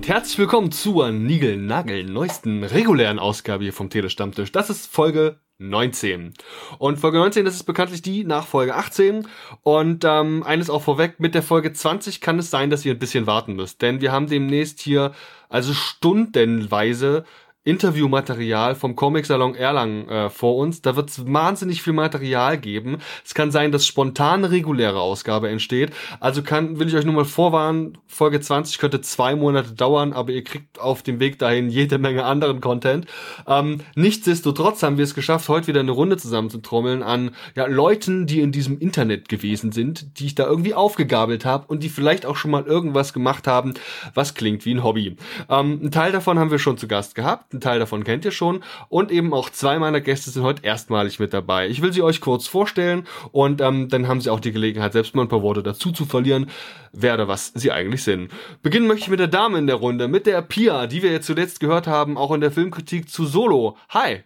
und herzlich willkommen zur Nigel-Nagel neuesten regulären Ausgabe hier vom Telestammtisch. Das ist Folge 19. Und Folge 19, das ist bekanntlich die nach Folge 18. Und ähm, eines auch vorweg, mit der Folge 20 kann es sein, dass ihr ein bisschen warten müsst. Denn wir haben demnächst hier also stundenweise Interviewmaterial vom Comic-Salon Erlangen äh, vor uns. Da wird es wahnsinnig viel Material geben. Es kann sein, dass spontan eine reguläre Ausgabe entsteht. Also kann, will ich euch nur mal vorwarnen, Folge 20 könnte zwei Monate dauern, aber ihr kriegt auf dem Weg dahin jede Menge anderen Content. Ähm, nichtsdestotrotz haben wir es geschafft, heute wieder eine Runde zusammenzutrommeln an ja, Leuten, die in diesem Internet gewesen sind, die ich da irgendwie aufgegabelt habe und die vielleicht auch schon mal irgendwas gemacht haben, was klingt wie ein Hobby. Ähm, ein Teil davon haben wir schon zu Gast gehabt. Ein Teil davon kennt ihr schon. Und eben auch zwei meiner Gäste sind heute erstmalig mit dabei. Ich will sie euch kurz vorstellen und ähm, dann haben sie auch die Gelegenheit, selbst mal ein paar Worte dazu zu verlieren, wer oder was sie eigentlich sind. Beginnen möchte ich mit der Dame in der Runde, mit der Pia, die wir jetzt zuletzt gehört haben, auch in der Filmkritik zu Solo. Hi.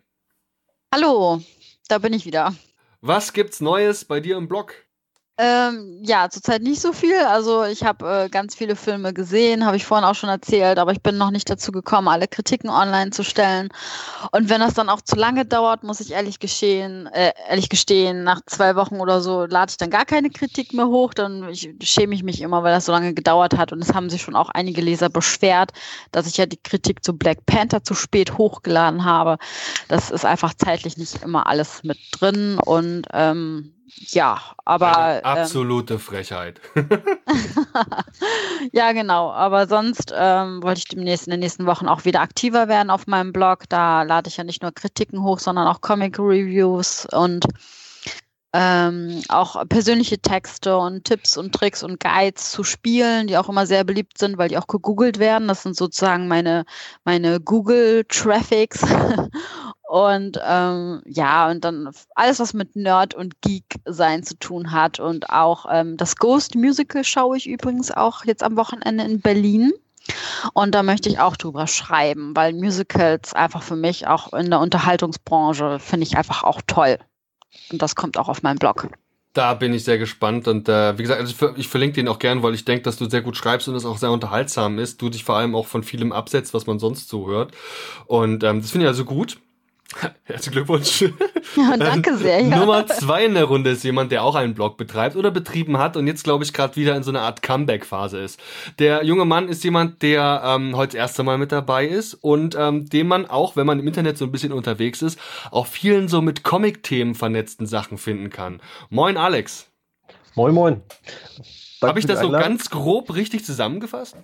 Hallo, da bin ich wieder. Was gibt's Neues bei dir im Blog? Ähm, ja, zurzeit nicht so viel. Also ich habe äh, ganz viele Filme gesehen, habe ich vorhin auch schon erzählt, aber ich bin noch nicht dazu gekommen, alle Kritiken online zu stellen. Und wenn das dann auch zu lange dauert, muss ich ehrlich geschehen, äh, ehrlich gestehen, nach zwei Wochen oder so lade ich dann gar keine Kritik mehr hoch. Dann ich, schäme ich mich immer, weil das so lange gedauert hat. Und es haben sich schon auch einige Leser beschwert, dass ich ja die Kritik zu Black Panther zu spät hochgeladen habe. Das ist einfach zeitlich nicht immer alles mit drin und ähm, ja, aber. Eine ähm, absolute ähm, Frechheit. ja, genau. Aber sonst ähm, wollte ich demnächst in den nächsten Wochen auch wieder aktiver werden auf meinem Blog. Da lade ich ja nicht nur Kritiken hoch, sondern auch Comic-Reviews und ähm, auch persönliche Texte und Tipps und Tricks und Guides zu Spielen, die auch immer sehr beliebt sind, weil die auch gegoogelt werden. Das sind sozusagen meine, meine Google-Traffics. Und ähm, ja, und dann alles, was mit Nerd und Geek sein zu tun hat. Und auch ähm, das Ghost Musical schaue ich übrigens auch jetzt am Wochenende in Berlin. Und da möchte ich auch drüber schreiben, weil Musicals einfach für mich auch in der Unterhaltungsbranche finde ich einfach auch toll. Und das kommt auch auf meinen Blog. Da bin ich sehr gespannt und äh, wie gesagt, also ich verlinke den auch gern, weil ich denke, dass du sehr gut schreibst und es auch sehr unterhaltsam ist. Du dich vor allem auch von vielem absetzt, was man sonst so hört. Und ähm, das finde ich also gut. Herzlichen Glückwunsch. Ja, danke sehr. Ja. Nummer zwei in der Runde ist jemand, der auch einen Blog betreibt oder betrieben hat und jetzt, glaube ich, gerade wieder in so einer Art Comeback-Phase ist. Der junge Mann ist jemand, der ähm, heute das erste Mal mit dabei ist und ähm, dem man auch, wenn man im Internet so ein bisschen unterwegs ist, auch vielen so mit Comic-Themen vernetzten Sachen finden kann. Moin, Alex. Moin, moin. Habe ich das so ganz grob richtig zusammengefasst?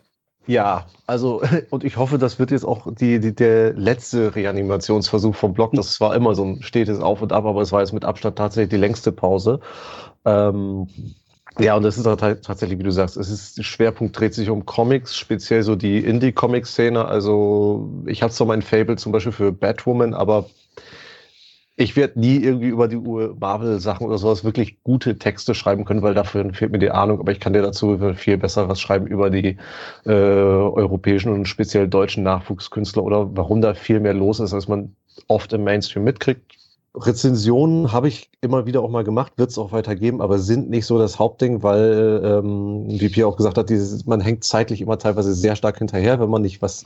Ja, also, und ich hoffe, das wird jetzt auch die, die, der letzte Reanimationsversuch vom Blog. Das war immer so ein stetes Auf und Ab, aber es war jetzt mit Abstand tatsächlich die längste Pause. Ähm, ja, und das ist tatsächlich, wie du sagst, es ist, der Schwerpunkt dreht sich um Comics, speziell so die Indie-Comic-Szene. Also, ich habe zwar mein Fable zum Beispiel für Batwoman, aber ich werde nie irgendwie über die Marvel-Sachen oder sowas wirklich gute Texte schreiben können, weil dafür fehlt mir die Ahnung. Aber ich kann dir dazu viel besser was schreiben über die äh, europäischen und speziell deutschen Nachwuchskünstler oder warum da viel mehr los ist, als man oft im Mainstream mitkriegt. Rezensionen habe ich immer wieder auch mal gemacht, wird es auch weitergeben, aber sind nicht so das Hauptding, weil, ähm, wie Pia auch gesagt hat, dieses, man hängt zeitlich immer teilweise sehr stark hinterher, wenn man nicht was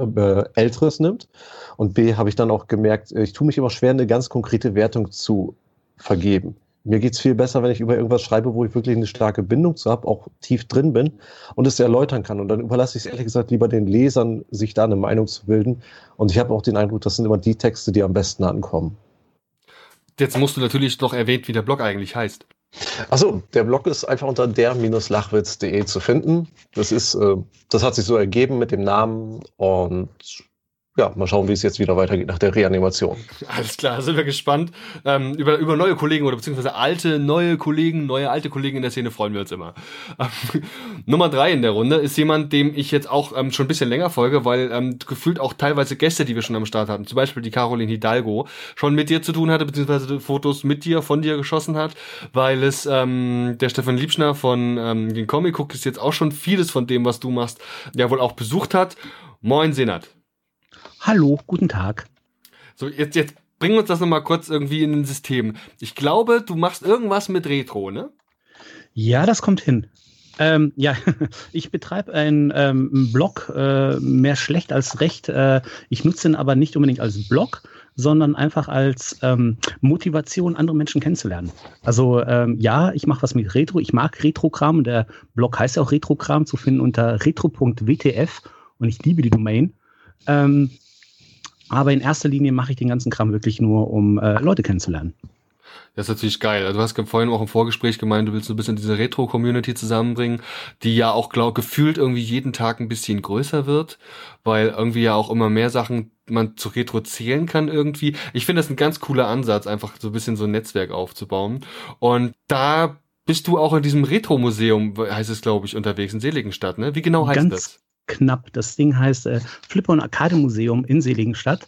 äh, Älteres nimmt. Und B, habe ich dann auch gemerkt, ich tue mich immer schwer, eine ganz konkrete Wertung zu vergeben. Mir geht es viel besser, wenn ich über irgendwas schreibe, wo ich wirklich eine starke Bindung zu habe, auch tief drin bin und es erläutern kann. Und dann überlasse ich es ehrlich gesagt lieber den Lesern, sich da eine Meinung zu bilden. Und ich habe auch den Eindruck, das sind immer die Texte, die am besten ankommen. Jetzt musst du natürlich noch erwähnen, wie der Blog eigentlich heißt. Achso, der Blog ist einfach unter der-lachwitz.de zu finden. Das ist, äh, das hat sich so ergeben mit dem Namen und ja, mal schauen, wie es jetzt wieder weitergeht nach der Reanimation. Alles klar, sind wir gespannt. Ähm, über, über neue Kollegen oder beziehungsweise alte, neue Kollegen, neue, alte Kollegen in der Szene freuen wir uns immer. Ähm, Nummer drei in der Runde ist jemand, dem ich jetzt auch ähm, schon ein bisschen länger folge, weil ähm, gefühlt auch teilweise Gäste, die wir schon am Start hatten, zum Beispiel die Caroline Hidalgo, schon mit dir zu tun hatte, beziehungsweise Fotos mit dir, von dir geschossen hat, weil es ähm, der Stefan Liebschner von ähm, den Comic Cookies jetzt auch schon vieles von dem, was du machst, ja wohl auch besucht hat. Moin, Senat. Hallo, guten Tag. So, jetzt, jetzt bringen wir uns das nochmal kurz irgendwie in ein System. Ich glaube, du machst irgendwas mit Retro, ne? Ja, das kommt hin. Ähm, ja, ich betreibe einen ähm, Blog, äh, mehr schlecht als recht. Äh, ich nutze ihn aber nicht unbedingt als Blog, sondern einfach als ähm, Motivation, andere Menschen kennenzulernen. Also ähm, ja, ich mache was mit Retro. Ich mag Retrokram. Der Blog heißt ja auch Retrokram, zu finden unter retro.wtf und ich liebe die Domain. Ähm, aber in erster Linie mache ich den ganzen Kram wirklich nur, um äh, Leute kennenzulernen. Das ist natürlich geil. Also du hast vorhin auch im Vorgespräch gemeint, du willst so ein bisschen diese Retro-Community zusammenbringen, die ja auch, glaub, gefühlt irgendwie jeden Tag ein bisschen größer wird, weil irgendwie ja auch immer mehr Sachen man zu Retro zählen kann irgendwie. Ich finde das ein ganz cooler Ansatz, einfach so ein bisschen so ein Netzwerk aufzubauen. Und da bist du auch in diesem Retro-Museum, heißt es, glaube ich, unterwegs in Seligenstadt, ne? Wie genau heißt Ganz das? Knapp. Das Ding heißt äh, Flipper und Arcade Museum in Seligenstadt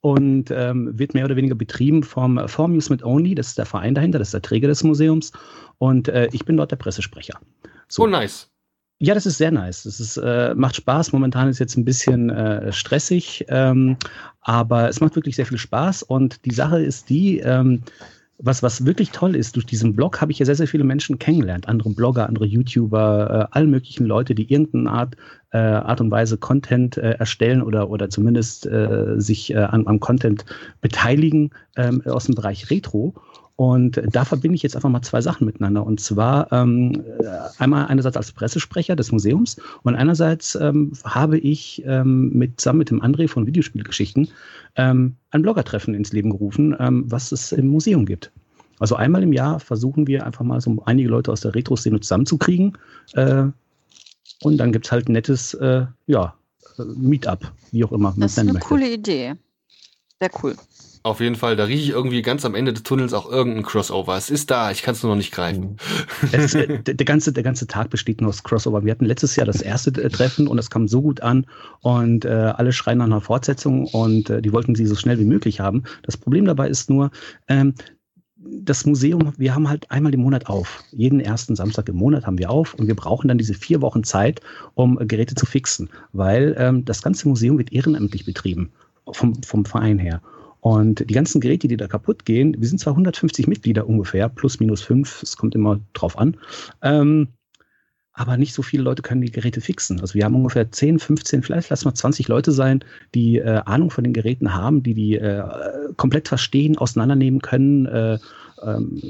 und ähm, wird mehr oder weniger betrieben vom Formuse Only. Das ist der Verein dahinter, das ist der Träger des Museums. Und äh, ich bin dort der Pressesprecher. So oh, nice. Ja, das ist sehr nice. Das ist, äh, macht Spaß. Momentan ist jetzt ein bisschen äh, stressig, ähm, aber es macht wirklich sehr viel Spaß. Und die Sache ist die, ähm, was, was wirklich toll ist, durch diesen Blog habe ich ja sehr, sehr viele Menschen kennengelernt. Andere Blogger, andere YouTuber, äh, alle möglichen Leute, die irgendeine Art, äh, Art und Weise Content äh, erstellen oder, oder zumindest äh, sich äh, an, am Content beteiligen ähm, aus dem Bereich Retro. Und da verbinde ich jetzt einfach mal zwei Sachen miteinander. Und zwar ähm, einmal einerseits als Pressesprecher des Museums und einerseits ähm, habe ich ähm, mit, zusammen mit dem André von Videospielgeschichten ähm, ein Bloggertreffen ins Leben gerufen, ähm, was es im Museum gibt. Also einmal im Jahr versuchen wir einfach mal so einige Leute aus der Retro-Szene zusammenzukriegen. Äh, und dann gibt es halt ein nettes äh, ja, Meetup, wie auch immer. Das ist eine möchte. coole Idee. Sehr cool. Auf jeden Fall, da rieche ich irgendwie ganz am Ende des Tunnels auch irgendein Crossover. Es ist da, ich kann es nur noch nicht greifen. Es, äh, der, ganze, der ganze Tag besteht nur aus Crossover. Wir hatten letztes Jahr das erste äh, Treffen und es kam so gut an und äh, alle schreien nach einer Fortsetzung und äh, die wollten sie so schnell wie möglich haben. Das Problem dabei ist nur, ähm, das Museum, wir haben halt einmal im Monat auf. Jeden ersten Samstag im Monat haben wir auf und wir brauchen dann diese vier Wochen Zeit, um Geräte zu fixen, weil ähm, das ganze Museum wird ehrenamtlich betrieben, vom, vom Verein her. Und die ganzen Geräte, die da kaputt gehen, wir sind zwar 150 Mitglieder ungefähr, plus minus fünf, es kommt immer drauf an, ähm, aber nicht so viele Leute können die Geräte fixen. Also wir haben ungefähr 10, 15, vielleicht lass mal 20 Leute sein, die äh, Ahnung von den Geräten haben, die die äh, komplett verstehen, auseinandernehmen können, äh, ähm,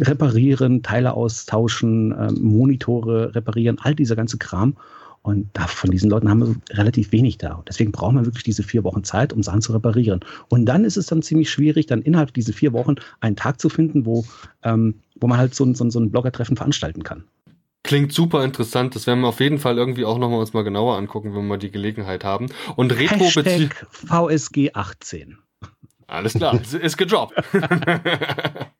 reparieren, Teile austauschen, ähm, Monitore reparieren, all dieser ganze Kram. Und da, von diesen Leuten haben wir relativ wenig da. Und deswegen braucht man wirklich diese vier Wochen Zeit, um Sachen zu reparieren. Und dann ist es dann ziemlich schwierig, dann innerhalb dieser vier Wochen einen Tag zu finden, wo, ähm, wo man halt so, so, so ein Blogger-Treffen veranstalten kann. Klingt super interessant. Das werden wir auf jeden Fall irgendwie auch nochmal uns mal genauer angucken, wenn wir die Gelegenheit haben. Und Retro VSG 18. Alles klar, ist gedroppt.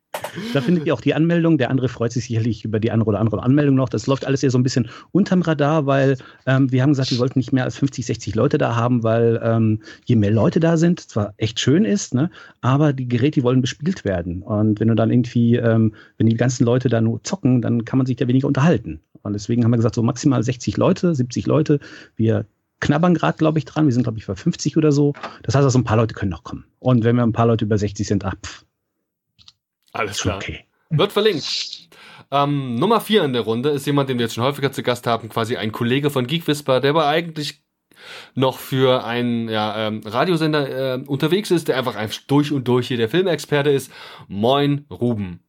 Da findet ihr auch die Anmeldung. Der andere freut sich sicherlich über die andere oder andere Anmeldung noch. Das läuft alles eher so ein bisschen unterm Radar, weil ähm, wir haben gesagt, wir wollten nicht mehr als 50, 60 Leute da haben, weil ähm, je mehr Leute da sind, zwar echt schön ist, ne, aber die Geräte die wollen bespielt werden. Und wenn du dann irgendwie, ähm, wenn die ganzen Leute da nur zocken, dann kann man sich da weniger unterhalten. Und deswegen haben wir gesagt, so maximal 60 Leute, 70 Leute. Wir knabbern gerade, glaube ich, dran. Wir sind, glaube ich, bei 50 oder so. Das heißt also, ein paar Leute können noch kommen. Und wenn wir ein paar Leute über 60 sind, ach, pff, alles klar. Okay. Wird verlinkt. Ähm, Nummer vier in der Runde ist jemand, den wir jetzt schon häufiger zu Gast haben, quasi ein Kollege von Geek Whisper, der aber eigentlich noch für einen ja, ähm, Radiosender äh, unterwegs ist, der einfach, einfach durch und durch hier der Filmexperte ist. Moin, Ruben.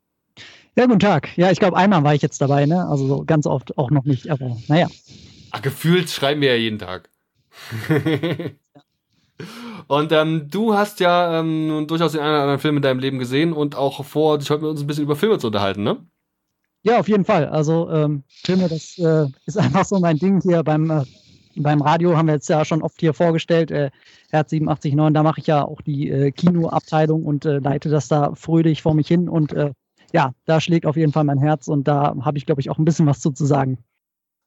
Ja, guten Tag. Ja, ich glaube, einmal war ich jetzt dabei, ne? Also so ganz oft auch noch nicht, aber naja. Ach, gefühlt schreiben wir ja jeden Tag. Und ähm, du hast ja ähm, durchaus den einen oder anderen Film in deinem Leben gesehen und auch vor, dich heute mit uns ein bisschen über Filme zu unterhalten, ne? Ja, auf jeden Fall. Also ähm, Filme, das äh, ist einfach so mein Ding hier beim, äh, beim Radio, haben wir jetzt ja schon oft hier vorgestellt. Äh, Herz 879, da mache ich ja auch die äh, Kinoabteilung und äh, leite das da fröhlich vor mich hin. Und äh, ja, da schlägt auf jeden Fall mein Herz und da habe ich, glaube ich, auch ein bisschen was zu, zu sagen.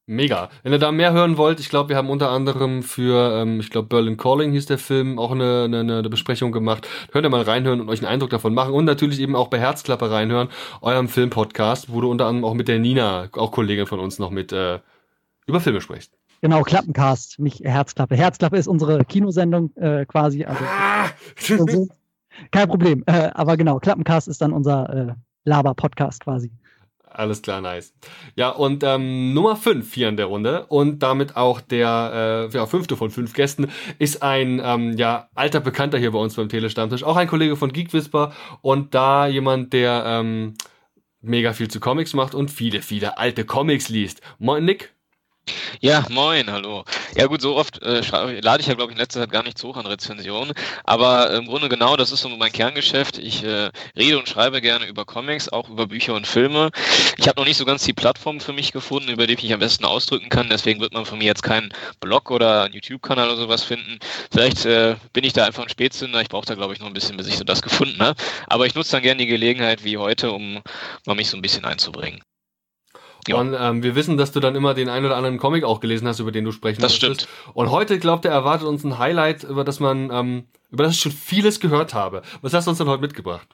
Mega. Wenn ihr da mehr hören wollt, ich glaube, wir haben unter anderem für, ähm, ich glaube, Berlin Calling hieß der Film, auch eine, eine, eine Besprechung gemacht. Könnt ihr mal reinhören und euch einen Eindruck davon machen und natürlich eben auch bei Herzklappe reinhören, eurem Filmpodcast, wo du unter anderem auch mit der Nina, auch Kollegin von uns, noch mit äh, über Filme sprichst. Genau, Klappencast, nicht Herzklappe. Herzklappe ist unsere Kinosendung äh, quasi. Also, ah! also, kein Problem. Äh, aber genau, Klappencast ist dann unser äh, Laber-Podcast quasi. Alles klar, nice. Ja, und ähm, Nummer 5 hier in der Runde und damit auch der äh, ja, fünfte von fünf Gästen ist ein ähm, ja, alter Bekannter hier bei uns beim Telestammtisch, auch ein Kollege von Geek Whisper und da jemand, der ähm, mega viel zu Comics macht und viele, viele alte Comics liest. Moin Nick. Ja, moin, hallo. Ja gut, so oft äh, lade ich ja, glaube ich, in letzter Zeit gar nicht so hoch an Rezensionen, aber im Grunde genau, das ist so mein Kerngeschäft. Ich äh, rede und schreibe gerne über Comics, auch über Bücher und Filme. Ich habe noch nicht so ganz die Plattform für mich gefunden, über die ich mich am besten ausdrücken kann, deswegen wird man von mir jetzt keinen Blog oder einen YouTube-Kanal oder sowas finden. Vielleicht äh, bin ich da einfach ein Spätzünder, ich brauche da, glaube ich, noch ein bisschen, bis ich so das gefunden habe. Aber ich nutze dann gerne die Gelegenheit wie heute, um mal mich so ein bisschen einzubringen. Ja. Und ähm, wir wissen, dass du dann immer den einen oder anderen Comic auch gelesen hast, über den du sprechen Das stimmt. Und heute, glaubt er, erwartet uns ein Highlight, über das man, ähm, über das ich schon vieles gehört habe. Was hast du uns denn heute mitgebracht?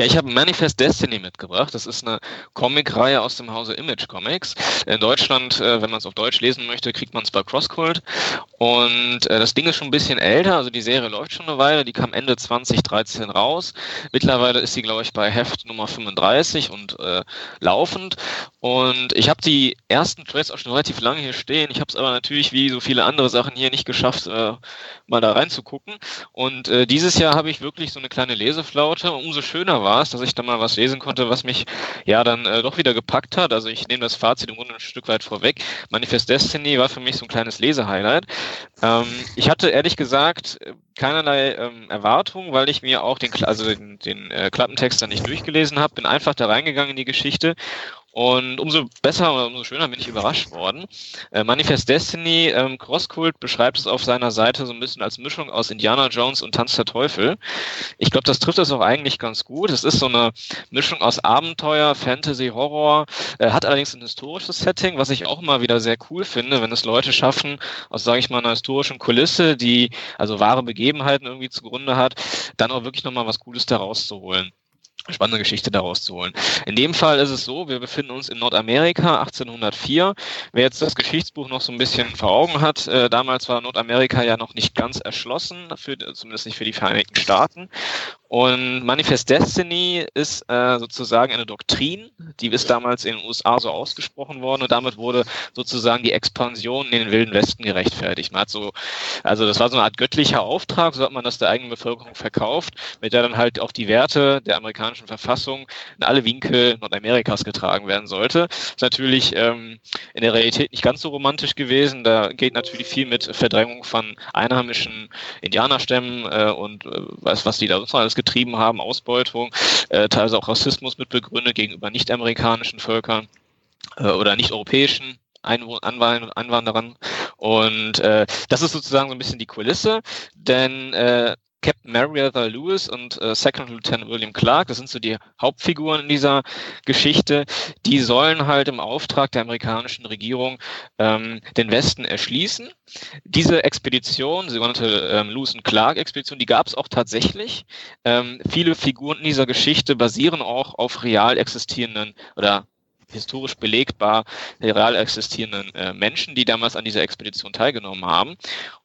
Ja, ich habe Manifest Destiny mitgebracht. Das ist eine Comicreihe aus dem Hause Image Comics. In Deutschland, äh, wenn man es auf Deutsch lesen möchte, kriegt man es bei Crosscult. Und äh, das Ding ist schon ein bisschen älter, also die Serie läuft schon eine Weile. Die kam Ende 2013 raus. Mittlerweile ist sie, glaube ich, bei Heft Nummer 35 und äh, laufend. Und ich habe die ersten Trades auch schon relativ lange hier stehen. Ich habe es aber natürlich wie so viele andere Sachen hier nicht geschafft, äh, mal da reinzugucken. Und äh, dieses Jahr habe ich wirklich so eine kleine Leseflaute. Umso schöner war es, dass ich da mal was lesen konnte, was mich ja dann äh, doch wieder gepackt hat. Also ich nehme das Fazit im Grunde ein Stück weit vorweg. Manifest Destiny war für mich so ein kleines Lesehighlight. Ähm, ich hatte ehrlich gesagt keinerlei ähm, Erwartung, weil ich mir auch den, also den, den äh, Klappentext dann nicht durchgelesen habe, bin einfach da reingegangen in die Geschichte und umso besser oder umso schöner bin ich überrascht worden. Äh, Manifest Destiny, ähm, Crosskult beschreibt es auf seiner Seite so ein bisschen als Mischung aus Indiana Jones und Tanz der Teufel. Ich glaube, das trifft das auch eigentlich ganz gut. Es ist so eine Mischung aus Abenteuer, Fantasy, Horror, äh, hat allerdings ein historisches Setting, was ich auch immer wieder sehr cool finde, wenn es Leute schaffen, aus, sage ich mal, einer historischen Kulisse, die also wahre Begebenheiten irgendwie zugrunde hat, dann auch wirklich nochmal was Cooles daraus zu holen spannende Geschichte daraus zu holen. In dem Fall ist es so, wir befinden uns in Nordamerika 1804. Wer jetzt das Geschichtsbuch noch so ein bisschen vor Augen hat, äh, damals war Nordamerika ja noch nicht ganz erschlossen, für, zumindest nicht für die Vereinigten Staaten. Und Manifest Destiny ist äh, sozusagen eine Doktrin, die ist damals in den USA so ausgesprochen worden und damit wurde sozusagen die Expansion in den Wilden Westen gerechtfertigt. Man hat so, also das war so eine Art göttlicher Auftrag, so hat man das der eigenen Bevölkerung verkauft, mit der dann halt auch die Werte der amerikanischen Verfassung in alle Winkel Nordamerikas getragen werden sollte. Ist natürlich ähm, in der Realität nicht ganz so romantisch gewesen. Da geht natürlich viel mit Verdrängung von einheimischen Indianerstämmen äh, und äh, was, was die da sonst alles getrieben haben, Ausbeutung, äh, teilweise auch Rassismus mit begründet gegenüber nicht-amerikanischen Völkern äh, oder nicht-europäischen Einwanderern. Und äh, das ist sozusagen so ein bisschen die Kulisse, denn äh, Captain Meriwether Lewis und äh, Second Lieutenant William Clark, das sind so die Hauptfiguren in dieser Geschichte, die sollen halt im Auftrag der amerikanischen Regierung ähm, den Westen erschließen. Diese Expedition, die sogenannte ähm, Lewis und Clark Expedition, die gab es auch tatsächlich. Ähm, viele Figuren in dieser Geschichte basieren auch auf real existierenden oder historisch belegbar real existierenden äh, Menschen, die damals an dieser Expedition teilgenommen haben.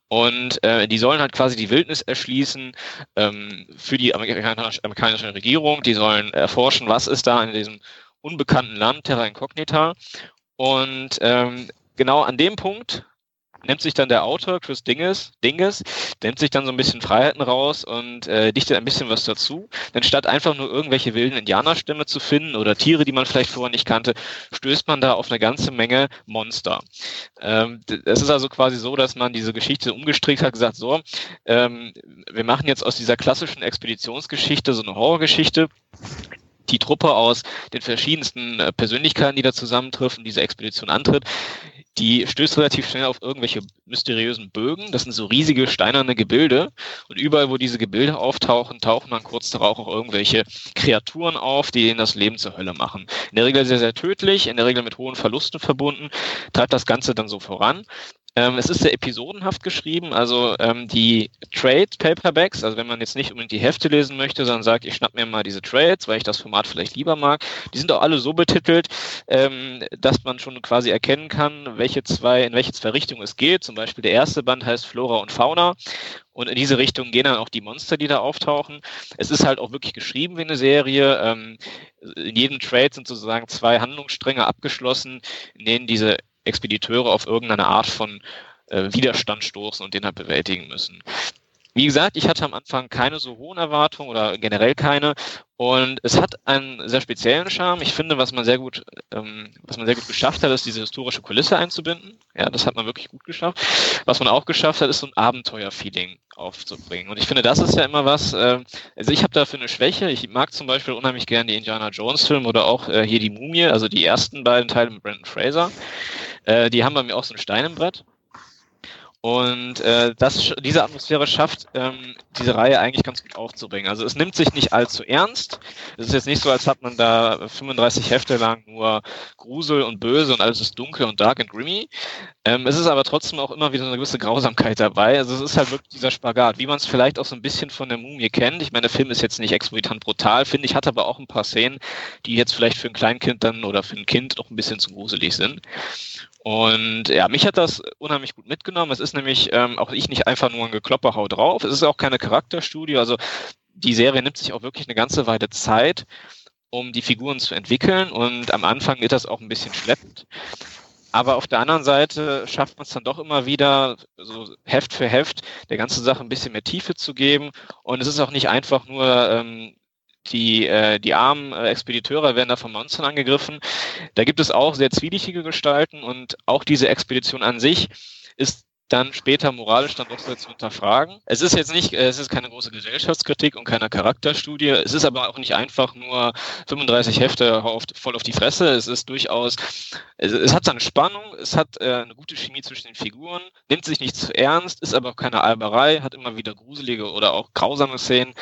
Und äh, die sollen halt quasi die Wildnis erschließen ähm, für die amerikanische, amerikanische Regierung. Die sollen erforschen, was ist da in diesem unbekannten Land, Terra Incognita. Und ähm, genau an dem Punkt nimmt sich dann der Autor, Chris Dinges, Dinges, nimmt sich dann so ein bisschen Freiheiten raus und äh, dichtet ein bisschen was dazu. Denn statt einfach nur irgendwelche wilden Indianerstämme zu finden oder Tiere, die man vielleicht vorher nicht kannte, stößt man da auf eine ganze Menge Monster. Ähm, es ist also quasi so, dass man diese Geschichte umgestrickt hat, gesagt, so, ähm, wir machen jetzt aus dieser klassischen Expeditionsgeschichte so eine Horrorgeschichte die Truppe aus den verschiedensten äh, Persönlichkeiten, die da zusammentreffen, diese Expedition antritt, die stößt relativ schnell auf irgendwelche mysteriösen Bögen. Das sind so riesige steinerne Gebilde. Und überall, wo diese Gebilde auftauchen, tauchen dann kurz darauf auch irgendwelche Kreaturen auf, die ihnen das Leben zur Hölle machen. In der Regel sehr, sehr tödlich, in der Regel mit hohen Verlusten verbunden, treibt das Ganze dann so voran. Ähm, es ist sehr episodenhaft geschrieben, also ähm, die Trade-Paperbacks, also wenn man jetzt nicht unbedingt die Hefte lesen möchte, sondern sagt, ich schnapp mir mal diese Trades, weil ich das Format vielleicht lieber mag, die sind auch alle so betitelt, ähm, dass man schon quasi erkennen kann, welche zwei, in welche zwei Richtungen es geht. Zum Beispiel der erste Band heißt Flora und Fauna und in diese Richtung gehen dann auch die Monster, die da auftauchen. Es ist halt auch wirklich geschrieben wie eine Serie. Ähm, in jedem Trade sind sozusagen zwei Handlungsstränge abgeschlossen, in denen diese Expediteure auf irgendeine Art von äh, Widerstand stoßen und den halt bewältigen müssen. Wie gesagt, ich hatte am Anfang keine so hohen Erwartungen oder generell keine. Und es hat einen sehr speziellen Charme. Ich finde, was man sehr gut, ähm, was man sehr gut geschafft hat, ist diese historische Kulisse einzubinden. Ja, das hat man wirklich gut geschafft. Was man auch geschafft hat, ist so ein Abenteuerfeeling aufzubringen. Und ich finde, das ist ja immer was. Äh, also ich habe dafür eine Schwäche. Ich mag zum Beispiel unheimlich gerne die Indiana Jones Filme oder auch äh, hier die Mumie, also die ersten beiden Teile mit Brandon Fraser. Äh, die haben bei mir auch so ein Stein im Brett. Und äh, das, diese Atmosphäre schafft ähm, diese Reihe eigentlich ganz gut aufzubringen. Also es nimmt sich nicht allzu ernst. Es ist jetzt nicht so, als hat man da 35 Hefte lang nur Grusel und Böse und alles ist dunkel und dark and grimmy. Ähm, es ist aber trotzdem auch immer wieder eine gewisse Grausamkeit dabei. Also es ist halt wirklich dieser Spagat, wie man es vielleicht auch so ein bisschen von der Mumie kennt. Ich meine, der Film ist jetzt nicht exorbitant brutal, finde ich, hat aber auch ein paar Szenen, die jetzt vielleicht für ein Kleinkind dann oder für ein Kind noch ein bisschen zu gruselig sind. Und ja, mich hat das unheimlich gut mitgenommen. Es ist nämlich ähm, auch ich nicht einfach nur ein Geklopper hau drauf. Es ist auch keine Charakterstudie. Also die Serie nimmt sich auch wirklich eine ganze Weile Zeit, um die Figuren zu entwickeln. Und am Anfang wird das auch ein bisschen schleppend. Aber auf der anderen Seite schafft man es dann doch immer wieder, so Heft für Heft, der ganzen Sache ein bisschen mehr Tiefe zu geben. Und es ist auch nicht einfach nur ähm, die, äh, die armen äh, Expediteure werden da von Monstern angegriffen. Da gibt es auch sehr zwielichtige Gestalten und auch diese Expedition an sich ist dann später moralisch dann doch sehr zu hinterfragen. Es ist jetzt nicht, äh, es ist keine große Gesellschaftskritik und keine Charakterstudie. Es ist aber auch nicht einfach nur 35 Hefte auf, voll auf die Fresse. Es ist durchaus, es, es hat seine Spannung, es hat äh, eine gute Chemie zwischen den Figuren, nimmt sich nicht zu ernst, ist aber auch keine Alberei, hat immer wieder gruselige oder auch grausame Szenen.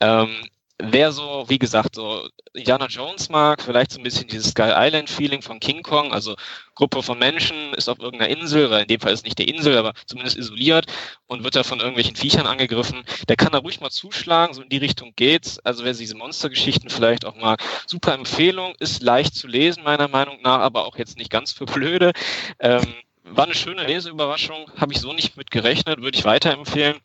Ähm, wer so, wie gesagt, so Indiana Jones mag, vielleicht so ein bisschen dieses Sky Island Feeling von King Kong, also Gruppe von Menschen ist auf irgendeiner Insel, weil in dem Fall ist nicht der Insel, aber zumindest isoliert und wird da von irgendwelchen Viechern angegriffen, der kann da ruhig mal zuschlagen, so in die Richtung geht's. Also wer diese Monstergeschichten vielleicht auch mag, super Empfehlung, ist leicht zu lesen meiner Meinung nach, aber auch jetzt nicht ganz für blöde. Ähm, war eine schöne Leseüberraschung, habe ich so nicht mit gerechnet, würde ich weiterempfehlen.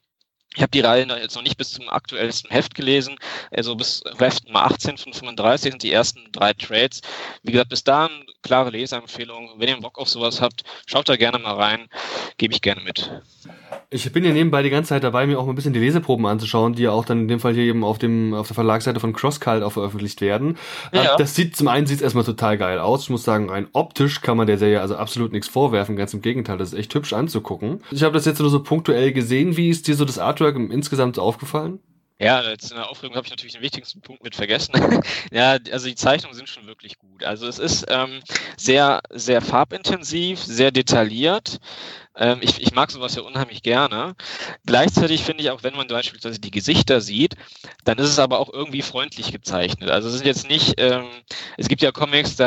Ich habe die Reihe jetzt noch nicht bis zum aktuellsten Heft gelesen. Also bis Heft Nummer 18 von 35 sind die ersten drei Trades. Wie gesagt, bis dahin klare Leserempfehlung. Wenn ihr Bock auf sowas habt, schaut da gerne mal rein. Gebe ich gerne mit. Ich bin ja nebenbei die ganze Zeit dabei, mir auch ein bisschen die Leseproben anzuschauen, die ja auch dann in dem Fall hier eben auf dem auf der Verlagsseite von Crosscult auch veröffentlicht werden. Ja. Das sieht zum einen sieht erstmal total geil aus. Ich muss sagen, rein optisch kann man der Serie also absolut nichts vorwerfen. Ganz im Gegenteil, das ist echt hübsch anzugucken. Ich habe das jetzt nur so punktuell gesehen. Wie ist dir so das Artwork insgesamt aufgefallen? Ja, jetzt in der Aufregung habe ich natürlich den wichtigsten Punkt mit vergessen. ja, also die Zeichnungen sind schon wirklich gut. Also es ist ähm, sehr, sehr farbintensiv, sehr detailliert. Ähm, ich, ich mag sowas ja unheimlich gerne. Gleichzeitig finde ich auch, wenn man beispielsweise die Gesichter sieht, dann ist es aber auch irgendwie freundlich gezeichnet. Also es sind jetzt nicht, ähm, es gibt ja Comics,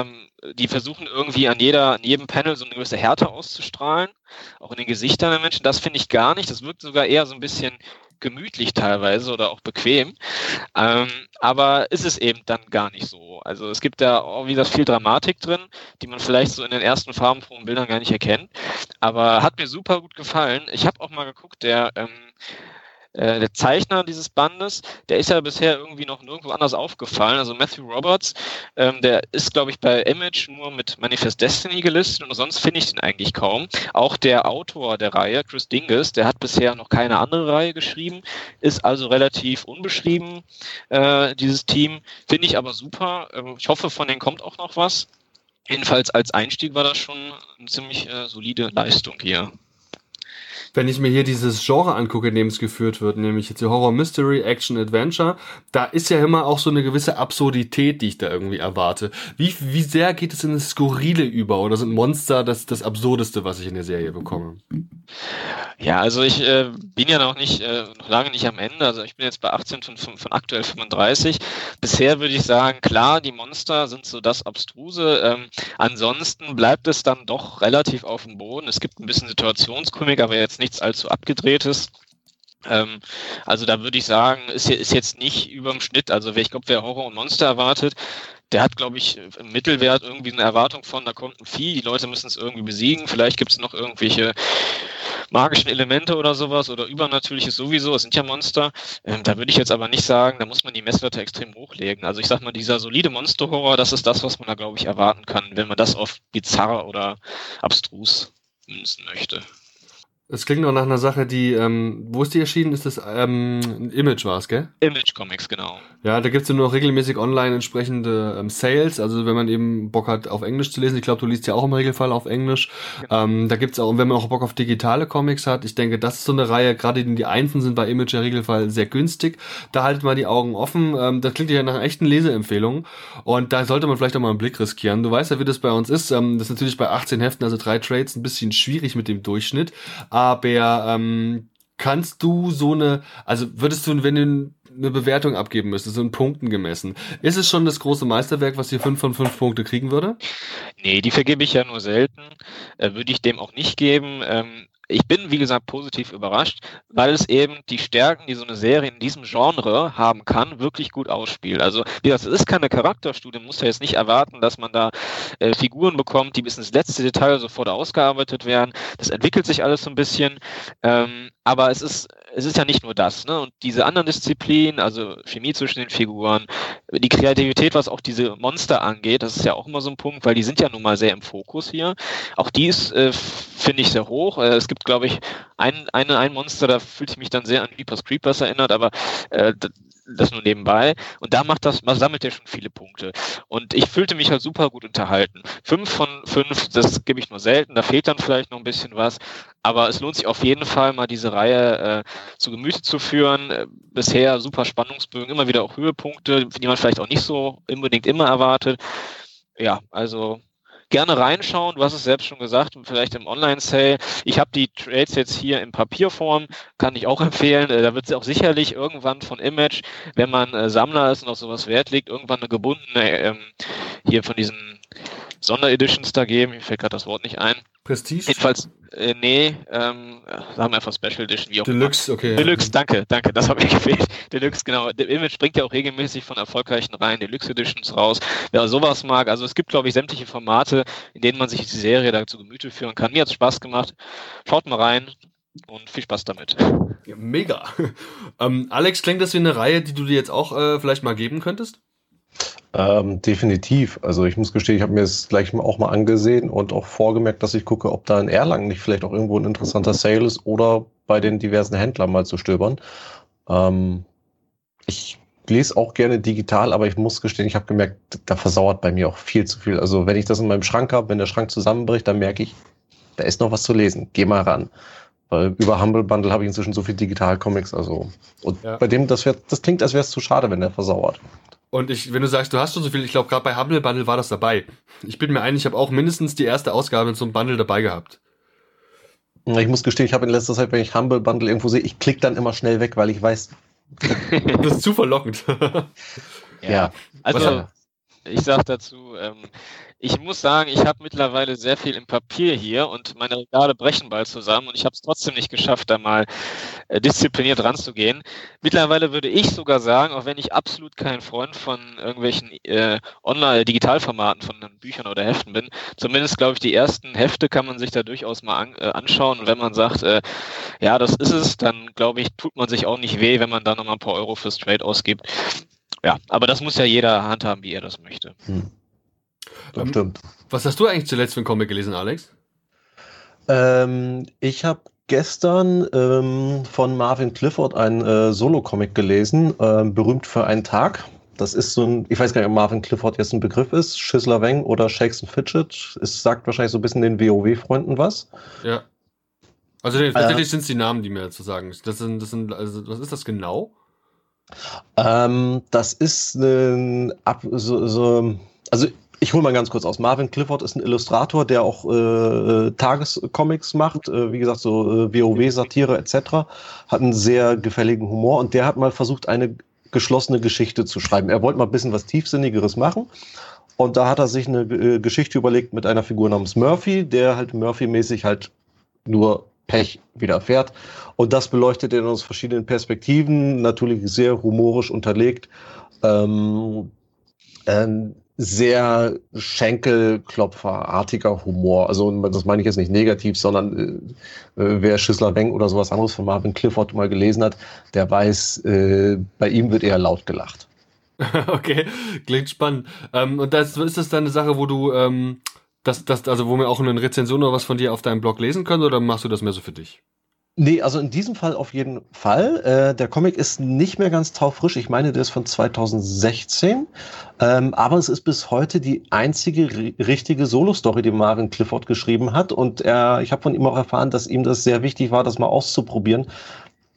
die versuchen irgendwie an jeder, an jedem Panel so eine gewisse Härte auszustrahlen, auch in den Gesichtern der Menschen. Das finde ich gar nicht. Das wirkt sogar eher so ein bisschen gemütlich teilweise oder auch bequem. Ähm, aber ist es eben dann gar nicht so. Also es gibt da auch wieder viel Dramatik drin, die man vielleicht so in den ersten farbenfrohen Bildern gar nicht erkennt. Aber hat mir super gut gefallen. Ich habe auch mal geguckt, der ähm, äh, der Zeichner dieses Bandes, der ist ja bisher irgendwie noch nirgendwo anders aufgefallen. Also Matthew Roberts, ähm, der ist, glaube ich, bei Image nur mit Manifest Destiny gelistet und sonst finde ich den eigentlich kaum. Auch der Autor der Reihe, Chris Dingus, der hat bisher noch keine andere Reihe geschrieben, ist also relativ unbeschrieben, äh, dieses Team. Finde ich aber super. Ähm, ich hoffe, von denen kommt auch noch was. Jedenfalls als Einstieg war das schon eine ziemlich äh, solide Leistung hier. Wenn ich mir hier dieses Genre angucke, in dem es geführt wird, nämlich jetzt die Horror Mystery, Action Adventure, da ist ja immer auch so eine gewisse Absurdität, die ich da irgendwie erwarte. Wie, wie sehr geht es in das Skurrile über oder sind Monster das, das Absurdeste, was ich in der Serie bekomme? Ja, also ich äh, bin ja noch nicht, äh, noch lange nicht am Ende. Also ich bin jetzt bei 18 von, von, von aktuell 35. Bisher würde ich sagen, klar, die Monster sind so das Abstruse. Ähm, ansonsten bleibt es dann doch relativ auf dem Boden. Es gibt ein bisschen Situationskomik, aber jetzt nichts allzu abgedrehtes. Ähm, also da würde ich sagen, ist, ist jetzt nicht überm Schnitt. Also ich glaube, wer Horror und Monster erwartet, der hat, glaube ich, im Mittelwert irgendwie eine Erwartung von, da kommt ein Vieh, die Leute müssen es irgendwie besiegen. Vielleicht gibt es noch irgendwelche magischen Elemente oder sowas oder übernatürliches sowieso, es sind ja Monster. Ähm, da würde ich jetzt aber nicht sagen, da muss man die Messlatte extrem hochlegen. Also ich sag mal, dieser solide Monsterhorror, das ist das, was man da, glaube ich, erwarten kann, wenn man das auf bizarr oder abstrus münzen möchte. Es klingt noch nach einer Sache, die, ähm, wo ist die erschienen? Ist das ähm, Image war es, gell? Image Comics, genau. Ja, da gibt's ja nur noch regelmäßig online entsprechende ähm, Sales, also wenn man eben Bock hat, auf Englisch zu lesen. Ich glaube, du liest ja auch im Regelfall auf Englisch. Genau. Ähm, da gibt's auch, wenn man auch Bock auf digitale Comics hat, ich denke, das ist so eine Reihe, gerade die, die Einzelnen sind bei Image im Regelfall sehr günstig. Da haltet mal die Augen offen. Ähm, das klingt ja nach einer echten Leseempfehlung. Und da sollte man vielleicht auch mal einen Blick riskieren. Du weißt ja, wie das bei uns ist. Ähm, das ist natürlich bei 18 Heften, also drei Trades, ein bisschen schwierig mit dem Durchschnitt aber ähm, kannst du so eine, also würdest du, wenn du eine Bewertung abgeben müsstest, in Punkten gemessen, ist es schon das große Meisterwerk, was dir 5 von 5 Punkte kriegen würde? Nee, die vergebe ich ja nur selten, äh, würde ich dem auch nicht geben. Ähm, ich bin, wie gesagt, positiv überrascht, weil es eben die Stärken, die so eine Serie in diesem Genre haben kann, wirklich gut ausspielt. Also, wie gesagt, es ist keine Charakterstudie, man muss ja jetzt nicht erwarten, dass man da äh, Figuren bekommt, die bis ins letzte Detail sofort ausgearbeitet werden. Das entwickelt sich alles so ein bisschen. Ähm, aber es ist, es ist ja nicht nur das, ne? Und diese anderen Disziplinen, also Chemie zwischen den Figuren, die Kreativität, was auch diese Monster angeht, das ist ja auch immer so ein Punkt, weil die sind ja nun mal sehr im Fokus hier. Auch die ist, äh, finde ich, sehr hoch. Äh, es gibt, glaube ich, ein, eine, ein Monster, da fühlt ich mich dann sehr an Reaper's Creep, was erinnert, aber äh, das nur nebenbei. Und da macht das, man sammelt ja schon viele Punkte. Und ich fühlte mich halt super gut unterhalten. Fünf von fünf, das gebe ich nur selten, da fehlt dann vielleicht noch ein bisschen was. Aber es lohnt sich auf jeden Fall mal diese Reihe äh, zu Gemüte zu führen. Äh, bisher super Spannungsbögen, immer wieder auch Höhepunkte, die man vielleicht auch nicht so unbedingt immer erwartet. Ja, also gerne reinschauen. Du hast es selbst schon gesagt, vielleicht im Online-Sale. Ich habe die Trades jetzt hier in Papierform, kann ich auch empfehlen. Äh, da wird es auch sicherlich irgendwann von Image, wenn man äh, Sammler ist und auf sowas Wert legt, irgendwann eine gebundene ähm, hier von diesen Sondereditions da geben. Mir fällt gerade das Wort nicht ein. Prestige? Jedenfalls, äh, nee, ähm, sagen wir einfach Special Edition, wie auch Deluxe, immer. okay. Deluxe, danke, danke, das habe ich gefehlt. Deluxe, genau. Der Image bringt ja auch regelmäßig von erfolgreichen Reihen Deluxe Editions raus. Wer sowas mag, also es gibt, glaube ich, sämtliche Formate, in denen man sich die Serie da zu Gemüte führen kann. Mir hat es Spaß gemacht. Schaut mal rein und viel Spaß damit. Ja, mega. ähm, Alex, klingt das wie eine Reihe, die du dir jetzt auch äh, vielleicht mal geben könntest? Ähm, definitiv. Also ich muss gestehen, ich habe mir es gleich auch mal angesehen und auch vorgemerkt, dass ich gucke, ob da in Erlangen nicht vielleicht auch irgendwo ein interessanter Sale ist oder bei den diversen Händlern mal zu stöbern. Ähm, ich lese auch gerne digital, aber ich muss gestehen, ich habe gemerkt, da versauert bei mir auch viel zu viel. Also wenn ich das in meinem Schrank habe, wenn der Schrank zusammenbricht, dann merke ich, da ist noch was zu lesen. Geh mal ran. Weil über Humble Bundle habe ich inzwischen so viel Digital-Comics, also und ja. bei dem, das, wär, das klingt, als wäre es zu schade, wenn der versauert. Und ich, wenn du sagst, du hast schon so viel, ich glaube, gerade bei Humble Bundle war das dabei. Ich bin mir ein, ich habe auch mindestens die erste Ausgabe in so einem Bundle dabei gehabt. Ich muss gestehen, ich habe in letzter Zeit, wenn ich Humble Bundle irgendwo sehe, ich klicke dann immer schnell weg, weil ich weiß. das ist zu verlockend. ja. ja. Also, ich sag dazu, ähm, ich muss sagen, ich habe mittlerweile sehr viel im Papier hier und meine Regale brechen bald zusammen und ich habe es trotzdem nicht geschafft, da mal äh, diszipliniert ranzugehen. Mittlerweile würde ich sogar sagen, auch wenn ich absolut kein Freund von irgendwelchen äh, Online-Digitalformaten von Büchern oder Heften bin, zumindest glaube ich, die ersten Hefte kann man sich da durchaus mal an, äh, anschauen und wenn man sagt, äh, ja, das ist es, dann glaube ich, tut man sich auch nicht weh, wenn man da nochmal ein paar Euro fürs Trade ausgibt. Ja, aber das muss ja jeder handhaben, wie er das möchte. Hm. Das um, stimmt. Was hast du eigentlich zuletzt für einen Comic gelesen, Alex? Ähm, ich habe gestern ähm, von Marvin Clifford einen äh, Solo-Comic gelesen, äh, berühmt für einen Tag. Das ist so ein, ich weiß gar nicht, ob Marvin Clifford jetzt ein Begriff ist, Schissler Weng oder Shakes and Fidget. Es sagt wahrscheinlich so ein bisschen den WoW-Freunden was. Ja. Also tatsächlich äh, sind es die Namen, die mir zu sagen. Das sind, das sind, also was ist das genau? Ähm, das ist ein Ab so, so, also ich hole mal ganz kurz aus. Marvin Clifford ist ein Illustrator, der auch äh, Tagescomics macht, äh, wie gesagt, so äh, WoW-Satire etc. Hat einen sehr gefälligen Humor und der hat mal versucht, eine geschlossene Geschichte zu schreiben. Er wollte mal ein bisschen was Tiefsinnigeres machen. Und da hat er sich eine äh, Geschichte überlegt mit einer Figur namens Murphy, der halt Murphy-mäßig halt nur Pech widerfährt. Und das beleuchtet er aus verschiedenen Perspektiven, natürlich sehr humorisch unterlegt. Ähm, ähm, sehr Schenkelklopferartiger Humor. Also das meine ich jetzt nicht negativ, sondern äh, äh, wer Schissler Weng oder sowas anderes von Marvin Clifford mal gelesen hat, der weiß, äh, bei ihm wird eher laut gelacht. okay, klingt spannend. Ähm, und das ist das dann eine Sache, wo du ähm, das, das, also wo wir auch eine Rezension oder was von dir auf deinem Blog lesen können, oder machst du das mehr so für dich? Nee, also in diesem Fall auf jeden Fall. Äh, der Comic ist nicht mehr ganz taufrisch. Ich meine, der ist von 2016. Ähm, aber es ist bis heute die einzige richtige Solo-Story, die Marvin Clifford geschrieben hat. Und er, ich habe von ihm auch erfahren, dass ihm das sehr wichtig war, das mal auszuprobieren,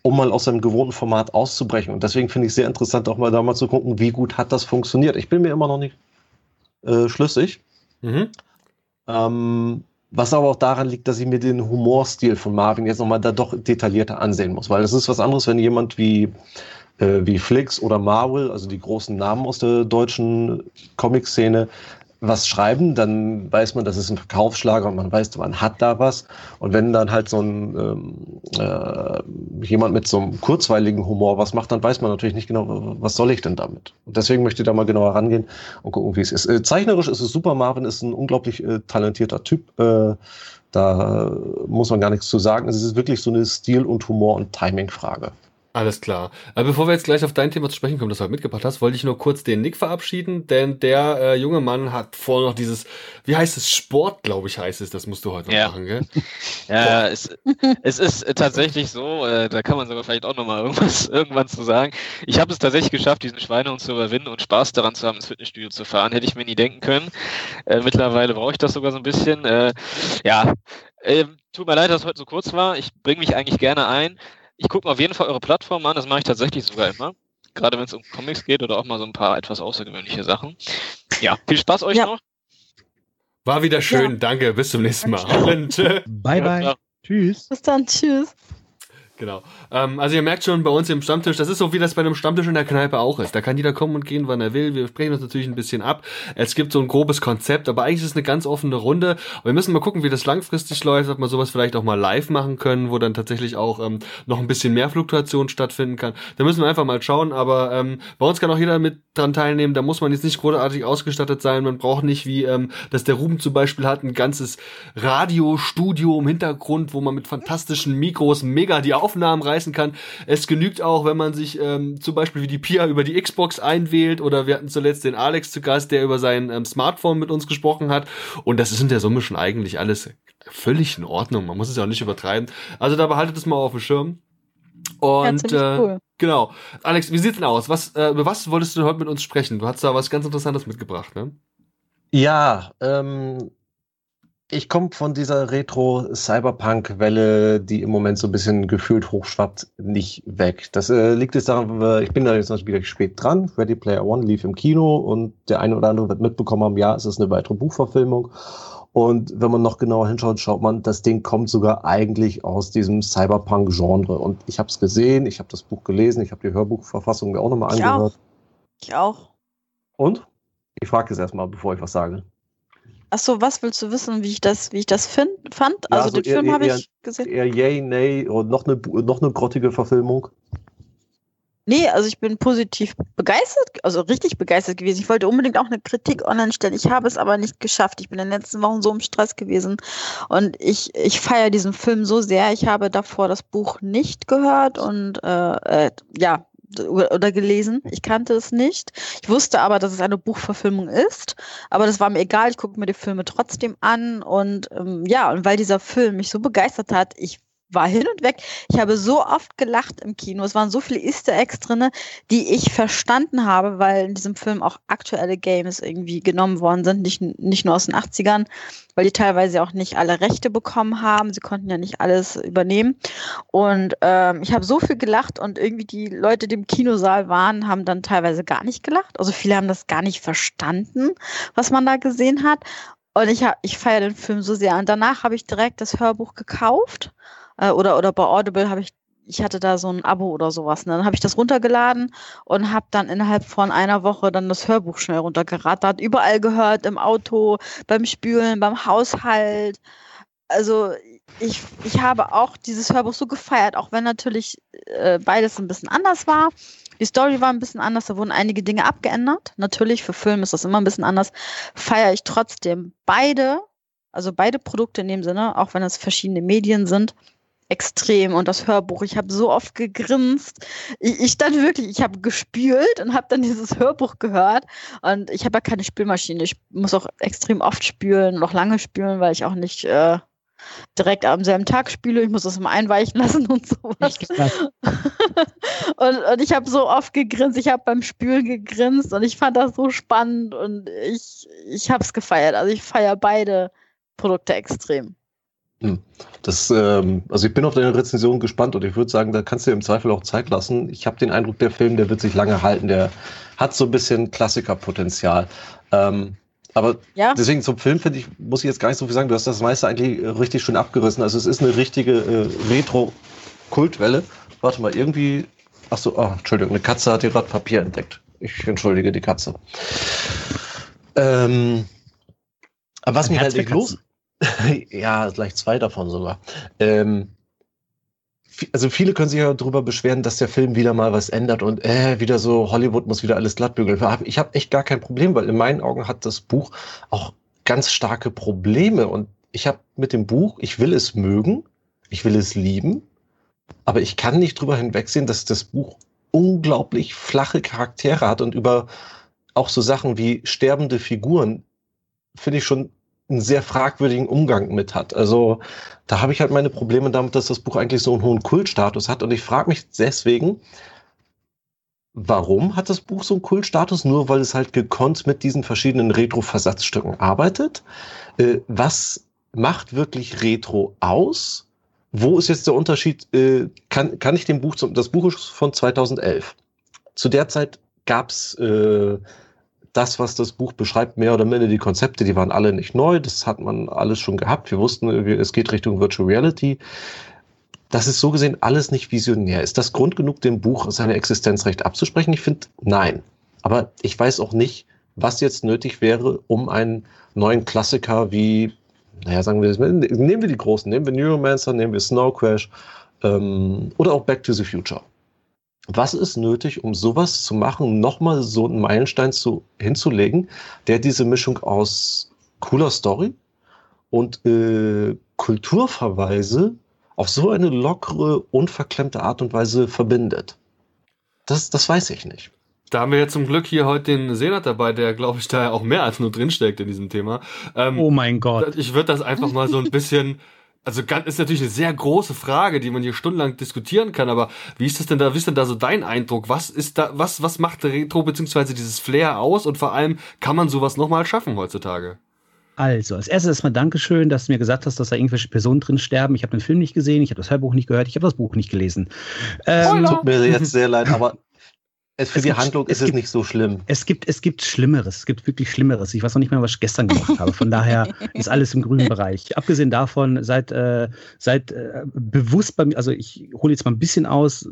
um mal aus seinem gewohnten Format auszubrechen. Und deswegen finde ich sehr interessant, auch mal da mal zu gucken, wie gut hat das funktioniert. Ich bin mir immer noch nicht äh, schlüssig. Mhm. Ähm, was aber auch daran liegt, dass ich mir den Humorstil von Marvin jetzt nochmal da doch detaillierter ansehen muss. Weil das ist was anderes, wenn jemand wie, äh, wie Flix oder Marvel, also die großen Namen aus der deutschen Comic-Szene, was schreiben, dann weiß man, das ist ein Verkaufsschlager und man weiß, man hat da was. Und wenn dann halt so ein ähm, äh, jemand mit so einem kurzweiligen Humor was macht, dann weiß man natürlich nicht genau, was soll ich denn damit. Und deswegen möchte ich da mal genauer rangehen und gucken, wie es ist. Äh, zeichnerisch ist es super. Marvin ist ein unglaublich äh, talentierter Typ. Äh, da muss man gar nichts zu sagen. Es ist wirklich so eine Stil- und Humor- und Timing-Frage. Alles klar. Aber bevor wir jetzt gleich auf dein Thema zu sprechen kommen, das du heute mitgebracht hast, wollte ich nur kurz den Nick verabschieden, denn der äh, junge Mann hat vor noch dieses, wie heißt es, Sport, glaube ich, heißt es, das musst du heute ja. machen, gell? Ja, es, es ist tatsächlich so, äh, da kann man sogar vielleicht auch nochmal irgendwas irgendwann zu sagen. Ich habe es tatsächlich geschafft, diesen Schweinehund zu überwinden und Spaß daran zu haben, ins Fitnessstudio zu fahren. Hätte ich mir nie denken können. Äh, mittlerweile brauche ich das sogar so ein bisschen. Äh, ja, ähm, tut mir leid, dass es heute so kurz war. Ich bringe mich eigentlich gerne ein. Ich gucke mir auf jeden Fall eure Plattform an, das mache ich tatsächlich sogar immer. Gerade wenn es um Comics geht oder auch mal so ein paar etwas außergewöhnliche Sachen. Ja, viel Spaß euch ja. noch. War wieder schön, ja. danke, bis zum nächsten Mal. bye, bye. Tschüss. Bis dann, tschüss. Genau. Ähm, also ihr merkt schon bei uns im Stammtisch, das ist so wie das bei einem Stammtisch in der Kneipe auch ist. Da kann jeder kommen und gehen, wann er will. Wir sprechen uns natürlich ein bisschen ab. Es gibt so ein grobes Konzept, aber eigentlich ist es eine ganz offene Runde. wir müssen mal gucken, wie das langfristig läuft, ob wir sowas vielleicht auch mal live machen können, wo dann tatsächlich auch ähm, noch ein bisschen mehr Fluktuation stattfinden kann. Da müssen wir einfach mal schauen. Aber ähm, bei uns kann auch jeder mit dran teilnehmen. Da muss man jetzt nicht großartig ausgestattet sein. Man braucht nicht wie, ähm, dass der Ruben zum Beispiel hat, ein ganzes Radiostudio im Hintergrund, wo man mit fantastischen Mikros mega die Aufnahmen reißen kann. Es genügt auch, wenn man sich ähm, zum Beispiel wie die Pia über die Xbox einwählt oder wir hatten zuletzt den Alex zu Gast, der über sein ähm, Smartphone mit uns gesprochen hat. Und das ist in der Summe schon eigentlich alles völlig in Ordnung. Man muss es ja auch nicht übertreiben. Also da behaltet es mal auf dem Schirm. Und ja, äh, cool. genau. Alex, wie sieht's denn aus? Was, äh, über was wolltest du heute mit uns sprechen? Du hast da was ganz Interessantes mitgebracht, ne? Ja, ähm, ich komme von dieser Retro-Cyberpunk-Welle, die im Moment so ein bisschen gefühlt hochschwappt, nicht weg. Das äh, liegt jetzt daran, ich bin da jetzt natürlich wieder spät dran. Ready Player One lief im Kino und der eine oder andere wird mitbekommen haben, ja, es ist eine weitere Buchverfilmung. Und wenn man noch genauer hinschaut, schaut man, das Ding kommt sogar eigentlich aus diesem Cyberpunk-Genre. Und ich habe es gesehen, ich habe das Buch gelesen, ich habe die Hörbuchverfassung mir auch nochmal angehört. Auch. Ich auch. Und? Ich frage jetzt erstmal, bevor ich was sage. Achso, was willst du wissen, wie ich das, wie ich das find, fand? Ja, also, also, den eher, Film habe ich gesehen. Eher yay, nay, und noch eine, noch eine grottige Verfilmung. Nee, also ich bin positiv begeistert, also richtig begeistert gewesen. Ich wollte unbedingt auch eine Kritik online stellen. Ich habe es aber nicht geschafft. Ich bin in den letzten Wochen so im Stress gewesen und ich, ich feiere diesen Film so sehr. Ich habe davor das Buch nicht gehört und äh, äh, ja, oder gelesen. Ich kannte es nicht. Ich wusste aber, dass es eine Buchverfilmung ist. Aber das war mir egal. Ich gucke mir die Filme trotzdem an. Und ähm, ja, und weil dieser Film mich so begeistert hat, ich war hin und weg. Ich habe so oft gelacht im Kino. Es waren so viele Easter Eggs drin, die ich verstanden habe, weil in diesem Film auch aktuelle Games irgendwie genommen worden sind, nicht, nicht nur aus den 80ern, weil die teilweise auch nicht alle Rechte bekommen haben. Sie konnten ja nicht alles übernehmen. Und ähm, ich habe so viel gelacht und irgendwie die Leute, die im Kinosaal waren, haben dann teilweise gar nicht gelacht. Also viele haben das gar nicht verstanden, was man da gesehen hat. Und ich, ich feiere den Film so sehr. Und danach habe ich direkt das Hörbuch gekauft äh, oder, oder bei Audible habe ich, ich hatte da so ein Abo oder sowas. Ne? Dann habe ich das runtergeladen und habe dann innerhalb von einer Woche dann das Hörbuch schnell runtergerattert. Überall gehört, im Auto, beim Spülen, beim Haushalt. Also ich, ich habe auch dieses Hörbuch so gefeiert, auch wenn natürlich äh, beides ein bisschen anders war. Die Story war ein bisschen anders, da wurden einige Dinge abgeändert. Natürlich, für Film ist das immer ein bisschen anders. Feiere ich trotzdem beide, also beide Produkte in dem Sinne, auch wenn es verschiedene Medien sind, extrem und das Hörbuch. Ich habe so oft gegrinst. Ich, ich stand wirklich, ich habe gespült und habe dann dieses Hörbuch gehört. Und ich habe ja keine Spülmaschine. Ich muss auch extrem oft spülen und auch lange spülen, weil ich auch nicht äh, direkt am selben Tag spüle. Ich muss das immer einweichen lassen und sowas. und, und ich habe so oft gegrinst. Ich habe beim Spülen gegrinst und ich fand das so spannend und ich, ich habe es gefeiert. Also ich feiere beide Produkte extrem. Hm. Das, ähm, also ich bin auf deine Rezension gespannt und ich würde sagen, da kannst du dir im Zweifel auch Zeit lassen. Ich habe den Eindruck, der Film, der wird sich lange halten, der hat so ein bisschen Klassikerpotenzial. Ähm, aber ja. deswegen zum Film finde ich, muss ich jetzt gar nicht so viel sagen. Du hast das meiste eigentlich richtig schön abgerissen. Also es ist eine richtige äh, Retro-Kultwelle. Warte mal, irgendwie. Ach so, oh, Entschuldigung, eine Katze hat hier gerade Papier entdeckt. Ich entschuldige die Katze. Ähm, aber was mich halt nicht los. ja, gleich zwei davon sogar. Ähm, also viele können sich ja darüber beschweren, dass der Film wieder mal was ändert und äh, wieder so Hollywood muss wieder alles glattbügeln. Ich habe echt gar kein Problem, weil in meinen Augen hat das Buch auch ganz starke Probleme und ich habe mit dem Buch, ich will es mögen, ich will es lieben, aber ich kann nicht drüber hinwegsehen, dass das Buch unglaublich flache Charaktere hat und über auch so Sachen wie sterbende Figuren finde ich schon einen sehr fragwürdigen Umgang mit hat. Also da habe ich halt meine Probleme damit, dass das Buch eigentlich so einen hohen Kultstatus hat. Und ich frage mich deswegen, warum hat das Buch so einen Kultstatus? Nur weil es halt gekonnt mit diesen verschiedenen Retro-Versatzstücken arbeitet. Äh, was macht wirklich Retro aus? Wo ist jetzt der Unterschied? Äh, kann, kann ich dem Buch, zum, das Buch ist von 2011. Zu der Zeit gab's äh, das, was das Buch beschreibt, mehr oder minder die Konzepte, die waren alle nicht neu. Das hat man alles schon gehabt. Wir wussten, es geht Richtung Virtual Reality. Das ist so gesehen alles nicht visionär. Ist das Grund genug, dem Buch seine Existenzrecht abzusprechen? Ich finde, nein. Aber ich weiß auch nicht, was jetzt nötig wäre, um einen neuen Klassiker wie, naja, sagen wir, nehmen wir die großen, nehmen wir Neuromancer, nehmen wir Snow Crash ähm, oder auch Back to the Future was ist nötig, um sowas zu machen, nochmal so einen Meilenstein zu, hinzulegen, der diese Mischung aus cooler Story und äh, Kulturverweise auf so eine lockere, unverklemmte Art und Weise verbindet? Das, das weiß ich nicht. Da haben wir jetzt zum Glück hier heute den Senat dabei, der, glaube ich, da auch mehr als nur drinsteckt in diesem Thema. Ähm, oh mein Gott. Ich würde das einfach mal so ein bisschen also ist natürlich eine sehr große Frage, die man hier stundenlang diskutieren kann, aber wie ist das denn da, wie ist denn da so dein Eindruck? Was ist da, was, was macht Retro beziehungsweise dieses Flair aus und vor allem kann man sowas nochmal schaffen heutzutage? Also, als erstes erstmal Dankeschön, dass du mir gesagt hast, dass da irgendwelche Personen drin sterben. Ich habe den Film nicht gesehen, ich habe das Hörbuch nicht gehört, ich habe das Buch nicht gelesen. Ähm, Tut mir jetzt sehr leid, aber es für es die gibt, Handlung ist es, gibt, nicht so schlimm. Es gibt, es gibt Schlimmeres. Es gibt wirklich Schlimmeres. Ich weiß noch nicht mehr, was ich gestern gemacht habe. Von daher ist alles im grünen Bereich. Abgesehen davon, seid, äh, seid äh, bewusst bei mir, also ich hole jetzt mal ein bisschen aus,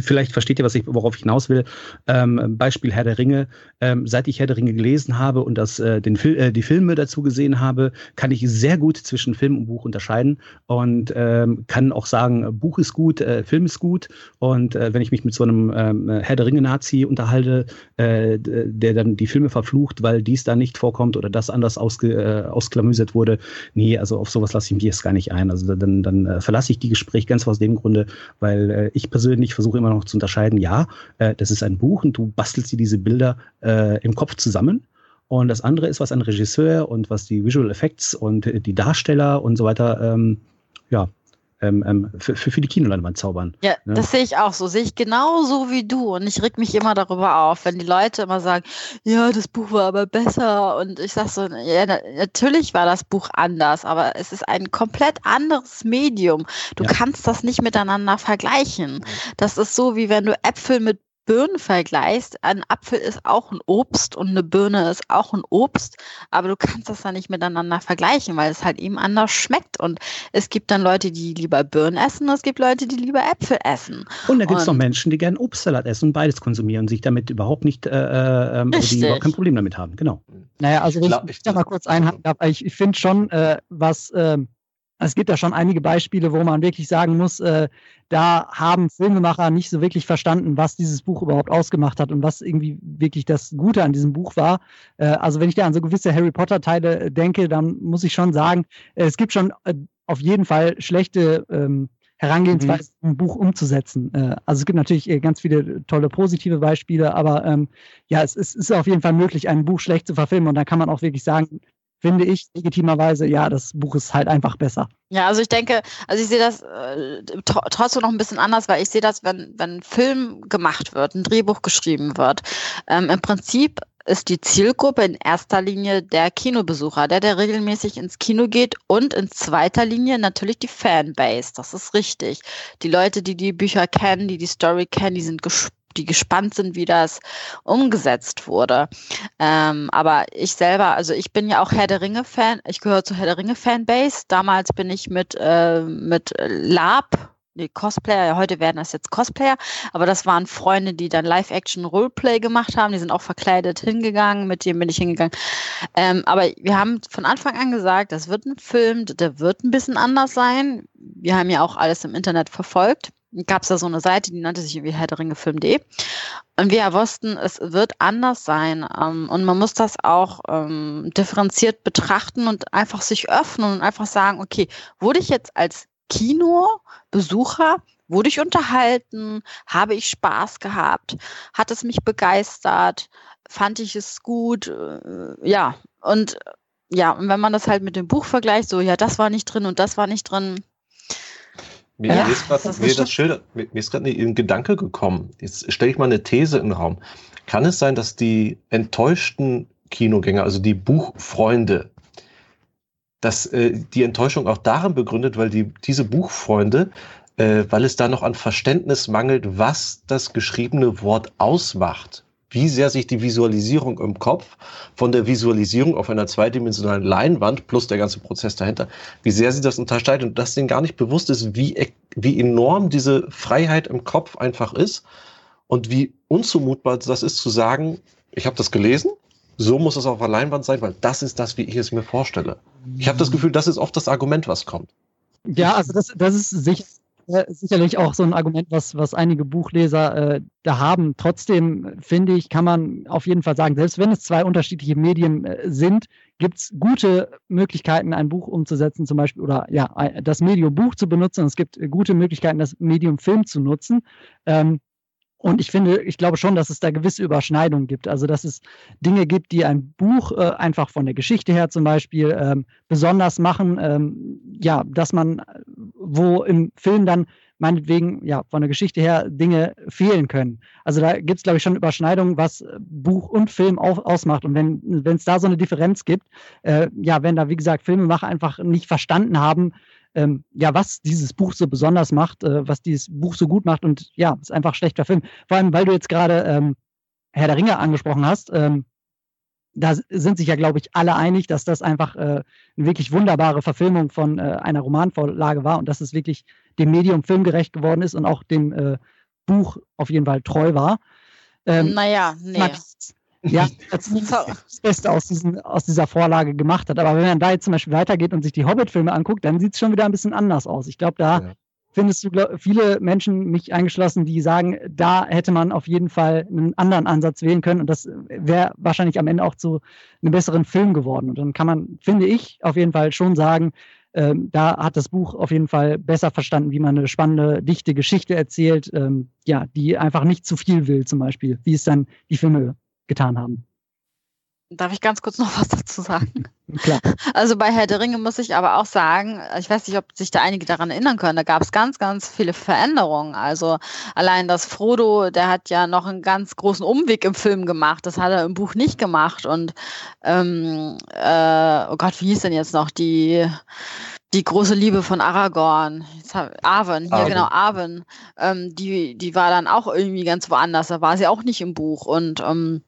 vielleicht versteht ihr, was ich, worauf ich hinaus will. Ähm, Beispiel Herr der Ringe. Ähm, seit ich Herr der Ringe gelesen habe und das, äh, den Fil äh, die Filme dazu gesehen habe, kann ich sehr gut zwischen Film und Buch unterscheiden und ähm, kann auch sagen, Buch ist gut, äh, Film ist gut. Und äh, wenn ich mich mit so einem ähm, äh, Herr der Ringe-Nazi unterhalte, äh, der dann die Filme verflucht, weil dies da nicht vorkommt oder das anders ausge, äh, ausklamüsert wurde. Nee, also auf sowas lasse ich mich jetzt gar nicht ein. Also dann, dann äh, verlasse ich die Gespräche ganz aus dem Grunde, weil äh, ich persönlich versuche immer noch zu unterscheiden, ja, äh, das ist ein Buch und du bastelst dir diese Bilder äh, im Kopf zusammen. Und das andere ist, was ein Regisseur und was die Visual Effects und die Darsteller und so weiter, ähm, ja, ähm, ähm, für, für, die Kinoleinwand zaubern. Ja, ne? das sehe ich auch so. Sehe ich genauso wie du. Und ich reg mich immer darüber auf, wenn die Leute immer sagen, ja, das Buch war aber besser. Und ich sage so, ja, natürlich war das Buch anders, aber es ist ein komplett anderes Medium. Du ja. kannst das nicht miteinander vergleichen. Das ist so, wie wenn du Äpfel mit Birnen vergleichst, ein Apfel ist auch ein Obst und eine Birne ist auch ein Obst, aber du kannst das dann nicht miteinander vergleichen, weil es halt eben anders schmeckt. Und es gibt dann Leute, die lieber Birnen essen, und es gibt Leute, die lieber Äpfel essen. Und da gibt es noch Menschen, die gerne Obstsalat essen und beides konsumieren und sich damit überhaupt nicht, äh, äh, ähm, also die überhaupt kein Problem damit haben. Genau. Naja, also wenn ich, ich da mal kurz einhaken darf, ich, ich finde schon, äh, was äh, es gibt ja schon einige Beispiele, wo man wirklich sagen muss, äh, da haben Filmemacher nicht so wirklich verstanden, was dieses Buch überhaupt ausgemacht hat und was irgendwie wirklich das Gute an diesem Buch war. Äh, also wenn ich da an so gewisse Harry Potter-Teile denke, dann muss ich schon sagen, äh, es gibt schon äh, auf jeden Fall schlechte ähm, Herangehensweise, mhm. ein Buch umzusetzen. Äh, also es gibt natürlich äh, ganz viele tolle positive Beispiele, aber ähm, ja, es, es, ist auf jeden Fall möglich, ein Buch schlecht zu verfilmen und da kann man auch wirklich sagen, finde ich legitimerweise, ja, das Buch ist halt einfach besser. Ja, also ich denke, also ich sehe das äh, trotzdem noch ein bisschen anders, weil ich sehe das, wenn, wenn ein Film gemacht wird, ein Drehbuch geschrieben wird, ähm, im Prinzip ist die Zielgruppe in erster Linie der Kinobesucher, der, der regelmäßig ins Kino geht und in zweiter Linie natürlich die Fanbase. Das ist richtig. Die Leute, die die Bücher kennen, die die Story kennen, die sind gespannt die gespannt sind, wie das umgesetzt wurde. Ähm, aber ich selber, also ich bin ja auch Herr der Ringe-Fan, ich gehöre zur Herr der Ringe-Fanbase. Damals bin ich mit, äh, mit Lab, die Cosplayer, heute werden das jetzt Cosplayer, aber das waren Freunde, die dann Live-Action-Roleplay gemacht haben, die sind auch verkleidet hingegangen, mit dem bin ich hingegangen. Ähm, aber wir haben von Anfang an gesagt, das wird ein Film, der wird ein bisschen anders sein. Wir haben ja auch alles im Internet verfolgt gab es da so eine Seite, die nannte sich irgendwie herrderingefilm.de. Und wir wussten, es wird anders sein. Ähm, und man muss das auch ähm, differenziert betrachten und einfach sich öffnen und einfach sagen, okay, wurde ich jetzt als Kinobesucher, wurde ich unterhalten, habe ich Spaß gehabt, hat es mich begeistert, fand ich es gut, äh, ja. Und ja, und wenn man das halt mit dem Buch vergleicht, so, ja, das war nicht drin und das war nicht drin, mir, ja, mir ist gerade mir, mir ist gerade ein Gedanke gekommen. Jetzt stelle ich mal eine These in den Raum. Kann es sein, dass die enttäuschten Kinogänger, also die Buchfreunde, dass äh, die Enttäuschung auch darin begründet, weil die, diese Buchfreunde, äh, weil es da noch an Verständnis mangelt, was das geschriebene Wort ausmacht wie sehr sich die Visualisierung im Kopf von der Visualisierung auf einer zweidimensionalen Leinwand plus der ganze Prozess dahinter, wie sehr sie das unterscheidet und dass denen gar nicht bewusst ist, wie, e-, wie enorm diese Freiheit im Kopf einfach ist und wie unzumutbar das ist zu sagen, ich habe das gelesen, so muss es auf der Leinwand sein, weil das ist das, wie ich es mir vorstelle. Ich habe das Gefühl, das ist oft das Argument, was kommt. Ja, also das, das ist sicher äh, sicherlich auch so ein Argument, was, was einige Buchleser äh, da haben. Trotzdem finde ich, kann man auf jeden Fall sagen, selbst wenn es zwei unterschiedliche Medien äh, sind, gibt es gute Möglichkeiten, ein Buch umzusetzen, zum Beispiel, oder ja, das Medium Buch zu benutzen. Es gibt gute Möglichkeiten, das Medium Film zu nutzen. Ähm, und ich finde, ich glaube schon, dass es da gewisse Überschneidungen gibt. Also, dass es Dinge gibt, die ein Buch äh, einfach von der Geschichte her zum Beispiel ähm, besonders machen. Ähm, ja, dass man, wo im Film dann meinetwegen, ja, von der Geschichte her Dinge fehlen können. Also da gibt es, glaube ich, schon Überschneidungen, was Buch und Film auf, ausmacht. Und wenn es da so eine Differenz gibt, äh, ja, wenn da, wie gesagt, Filmemacher einfach nicht verstanden haben, ähm, ja, was dieses Buch so besonders macht, äh, was dieses Buch so gut macht und ja, ist einfach schlecht verfilmt. Vor allem, weil du jetzt gerade ähm, Herr der Ringe angesprochen hast, ähm, da sind sich ja, glaube ich, alle einig, dass das einfach äh, eine wirklich wunderbare Verfilmung von äh, einer Romanvorlage war und dass es wirklich dem Medium filmgerecht geworden ist und auch dem äh, Buch auf jeden Fall treu war. Ähm, naja, nee ja, das, das Beste aus, diesen, aus dieser Vorlage gemacht hat. Aber wenn man da jetzt zum Beispiel weitergeht und sich die Hobbit-Filme anguckt, dann sieht es schon wieder ein bisschen anders aus. Ich glaube, da ja. findest du glaub, viele Menschen, mich eingeschlossen, die sagen, da hätte man auf jeden Fall einen anderen Ansatz wählen können und das wäre wahrscheinlich am Ende auch zu einem besseren Film geworden. Und dann kann man, finde ich, auf jeden Fall schon sagen, ähm, da hat das Buch auf jeden Fall besser verstanden, wie man eine spannende, dichte Geschichte erzählt, ähm, ja, die einfach nicht zu viel will, zum Beispiel, wie es dann die Filme getan haben. Darf ich ganz kurz noch was dazu sagen? Klar. Also bei Herr der Ringe muss ich aber auch sagen, ich weiß nicht, ob sich da einige daran erinnern können, da gab es ganz, ganz viele Veränderungen. Also allein das Frodo, der hat ja noch einen ganz großen Umweg im Film gemacht. Das hat er im Buch nicht gemacht. Und ähm, äh, oh Gott, wie hieß denn jetzt noch die die große Liebe von Aragorn, hab, Arwen, ja genau, Arwen, ähm, die, die war dann auch irgendwie ganz woanders, da war sie auch nicht im Buch und ähm,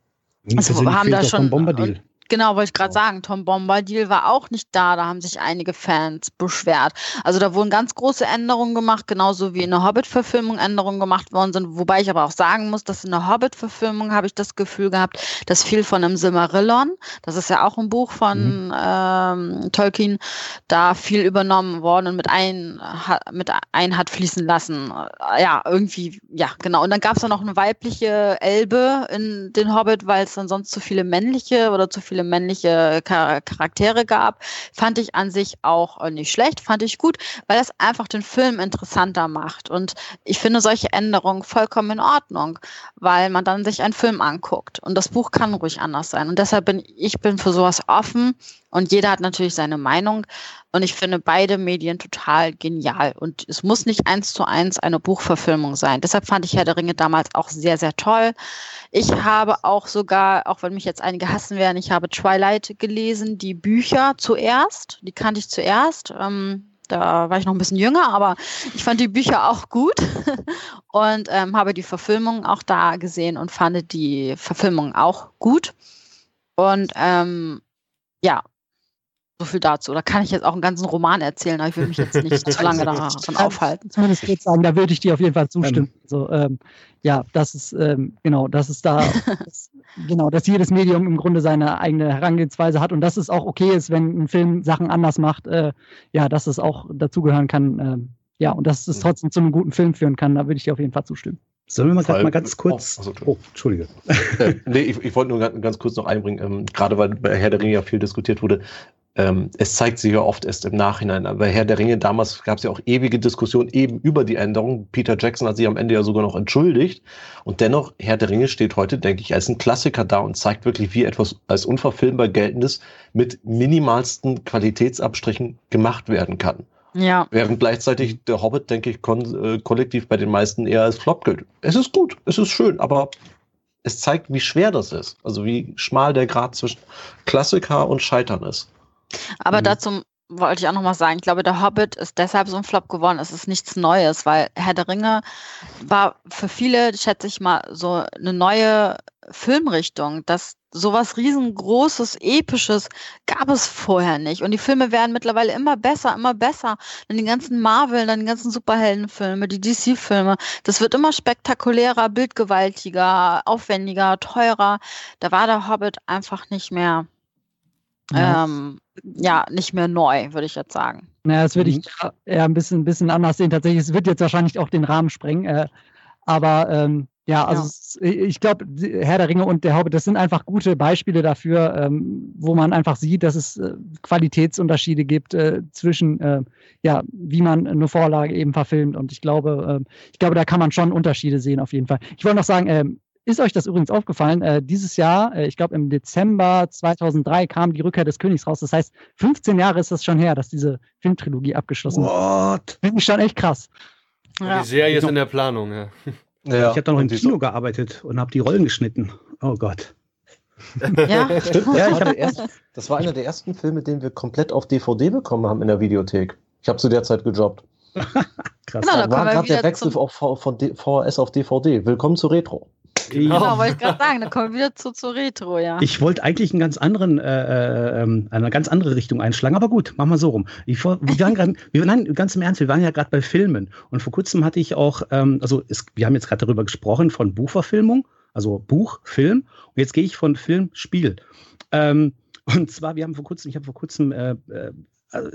Also, haben da schon- Bombadil. Genau, wollte ich gerade sagen, Tom Bombadil war auch nicht da, da haben sich einige Fans beschwert. Also da wurden ganz große Änderungen gemacht, genauso wie in der Hobbit-Verfilmung Änderungen gemacht worden sind. Wobei ich aber auch sagen muss, dass in der Hobbit-Verfilmung habe ich das Gefühl gehabt, dass viel von dem Silmarillion, das ist ja auch ein Buch von ähm, Tolkien, da viel übernommen worden und mit ein, mit ein hat fließen lassen. Ja, irgendwie, ja, genau. Und dann gab es dann noch eine weibliche Elbe in den Hobbit, weil es dann sonst zu viele männliche oder zu viele männliche Char Charaktere gab. Fand ich an sich auch äh, nicht schlecht, fand ich gut, weil das einfach den Film interessanter macht. Und ich finde solche Änderungen vollkommen in Ordnung, weil man dann sich einen Film anguckt. Und das Buch kann ruhig anders sein. Und deshalb bin ich bin für sowas offen und jeder hat natürlich seine Meinung. Und ich finde beide Medien total genial. Und es muss nicht eins zu eins eine Buchverfilmung sein. Deshalb fand ich Herr der Ringe damals auch sehr, sehr toll. Ich habe auch sogar, auch wenn mich jetzt einige hassen werden, ich habe Twilight gelesen, die Bücher zuerst. Die kannte ich zuerst. Ähm, da war ich noch ein bisschen jünger, aber ich fand die Bücher auch gut und ähm, habe die Verfilmung auch da gesehen und fand die Verfilmung auch gut. Und ähm, ja, so viel dazu. Da kann ich jetzt auch einen ganzen Roman erzählen, aber ich will mich jetzt nicht zu lange davon aufhalten. Zumindest kurz sagen, da würde ich dir auf jeden Fall zustimmen. Also, ähm, ja, das ist, ähm, genau, das ist da, das, genau, dass jedes Medium im Grunde seine eigene Herangehensweise hat und dass es auch okay ist, wenn ein Film Sachen anders macht, äh, ja, dass es auch dazugehören kann, ähm, ja, und dass es trotzdem zu einem guten Film führen kann, da würde ich dir auf jeden Fall zustimmen. Sollen wir mal, grad mal ganz kurz. Oh, also, Oh, Entschuldige. äh, nee, ich, ich wollte nur ganz, ganz kurz noch einbringen, ähm, gerade weil bei Herr der Ringe ja viel diskutiert wurde. Ähm, es zeigt sich ja oft erst im Nachhinein. Aber Herr der Ringe damals gab es ja auch ewige Diskussionen eben über die Änderung. Peter Jackson hat sich am Ende ja sogar noch entschuldigt. Und dennoch, Herr der Ringe steht heute, denke ich, als ein Klassiker da und zeigt wirklich, wie etwas als unverfilmbar geltendes mit minimalsten Qualitätsabstrichen gemacht werden kann. Ja, Während gleichzeitig der Hobbit, denke ich, äh, kollektiv bei den meisten eher als Flop gilt. Es ist gut, es ist schön, aber es zeigt, wie schwer das ist. Also wie schmal der Grad zwischen Klassiker und Scheitern ist. Aber Mhm. dazu wollte ich auch noch mal sagen, ich glaube, der Hobbit ist deshalb so ein Flop geworden. Es ist nichts Neues, weil Herr der Ringe war für viele, schätze ich mal, so eine neue Filmrichtung. Das sowas riesengroßes, episches gab es vorher nicht. Und die Filme werden mittlerweile immer besser, immer besser. Dann die ganzen Marvel, dann die ganzen Superheldenfilme, die DC-Filme. Das wird immer spektakulärer, bildgewaltiger, aufwendiger, teurer. Da war der Hobbit einfach nicht mehr Ja. ähm, ja, nicht mehr neu, würde ich jetzt sagen. Naja, das würde Mhm. ich ja eher ein bisschen, bisschen anders sehen. Tatsächlich, es wird jetzt wahrscheinlich auch den Rahmen sprengen. Äh, aber ähm, ja, also Ja. Ich glaube, Herr der Ringe und der Hobbit, das sind einfach gute Beispiele dafür, ähm, wo man einfach sieht, dass es äh, Qualitätsunterschiede gibt äh, zwischen, äh, ja, wie man eine Vorlage eben verfilmt. Und ich glaube, ähm, ich glaube, da kann man schon Unterschiede sehen auf jeden Fall. Ich wollte noch sagen, ähm, ist euch das übrigens aufgefallen? Äh, dieses Jahr, äh, ich glaube im Dezember 2003 kam die Rückkehr des Königs raus. Das heißt, 15 Jahre ist das schon her, dass diese Filmtrilogie abgeschlossen ist. Finde ich schon echt krass. Ja. Die Serie ist in der Planung, ja. Ja, ich habe da noch im Kino gearbeitet und habe die Rollen geschnitten. Oh Gott. Ja, Stimmt, ja, ich war der erste, das war einer der ersten Filme, den wir komplett auf DVD bekommen haben in der Videothek. Ich habe zu der Zeit gejobbt. Krass. Genau, da war gerade der Wechsel auf von VHS auf DVD. Willkommen zu Retro. Genau, wollte ich gerade sagen, da kommen wir wieder zu, zu Retro, ja. Ich wollte eigentlich einen ganz anderen, äh, ähm, eine ganz andere Richtung einschlagen, aber gut, machen wir so rum. Ich, wir waren grad, wir, nein, ganz im Ernst, wir waren ja gerade bei Filmen und vor kurzem hatte ich auch, ähm, also es, wir haben jetzt gerade darüber gesprochen von Buchverfilmung, also Buch, Film und jetzt gehe ich von Film, Spiel. Ähm, und zwar, wir haben vor kurzem, ich habe vor kurzem, äh, äh,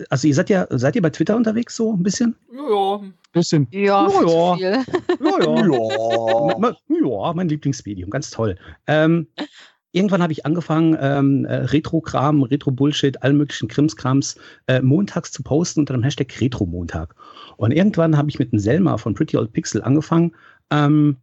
also ihr seid ja, seid ihr bei Twitter unterwegs so ein bisschen? Ja, Bisschen. Ja, Ja, ja. viel. Ja, Ja, mein Lieblingsmedium, ganz toll. Ähm, irgendwann habe ich angefangen, ähm, äh, Retro-Kram, Retro-Bullshit, allen möglichen Krimskrams äh, montags zu posten unter dem Hashtag Retro-Montag. Und irgendwann habe ich mit dem Selma von Pretty Old Pixel angefangen, ähm,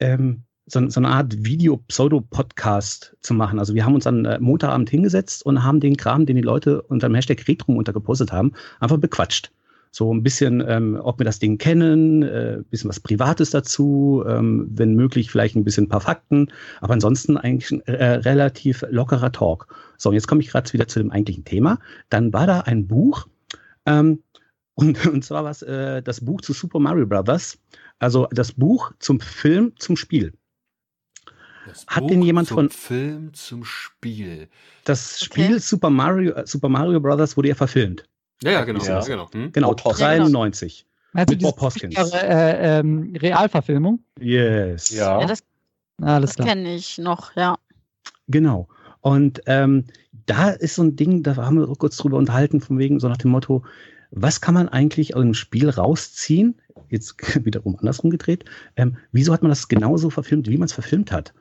ähm, so, so eine Art Video-Pseudo-Podcast zu machen. Also wir haben uns an äh, Montagabend hingesetzt und haben den Kram, den die Leute unter dem Hashtag Retro untergepostet haben, einfach bequatscht. So ein bisschen, ähm, ob wir das Ding kennen, äh, bisschen was Privates dazu, ähm, wenn möglich vielleicht ein bisschen ein paar Fakten, aber ansonsten eigentlich ein äh, relativ lockerer Talk. So, und jetzt komme ich gerade wieder zu dem eigentlichen Thema. Dann war da ein Buch, ähm, und, und zwar was äh, das Buch zu Super Mario Brothers, also das Buch zum Film, zum Spiel. Das Hat Buch denn jemand zum von- Film zum Spiel? Das Okay. Spiel Super Mario, äh, Super Mario Brothers wurde ja verfilmt. Ja, ja, genau. Ja. Ja. genau. Hm? Genau, Bob Hoskins. 93. Also Mit diese Bob Hoskins. äh, ähm, Realverfilmung. Yes. Ja, das, Alles das klar. kenne ich noch, ja. Genau. Und ähm, da ist so ein Ding, da haben wir auch kurz drüber unterhalten, von wegen so nach dem Motto, was kann man eigentlich aus dem Spiel rausziehen? Jetzt wiederum andersrum gedreht. Ähm, wieso hat man das genauso verfilmt, wie man es verfilmt hat?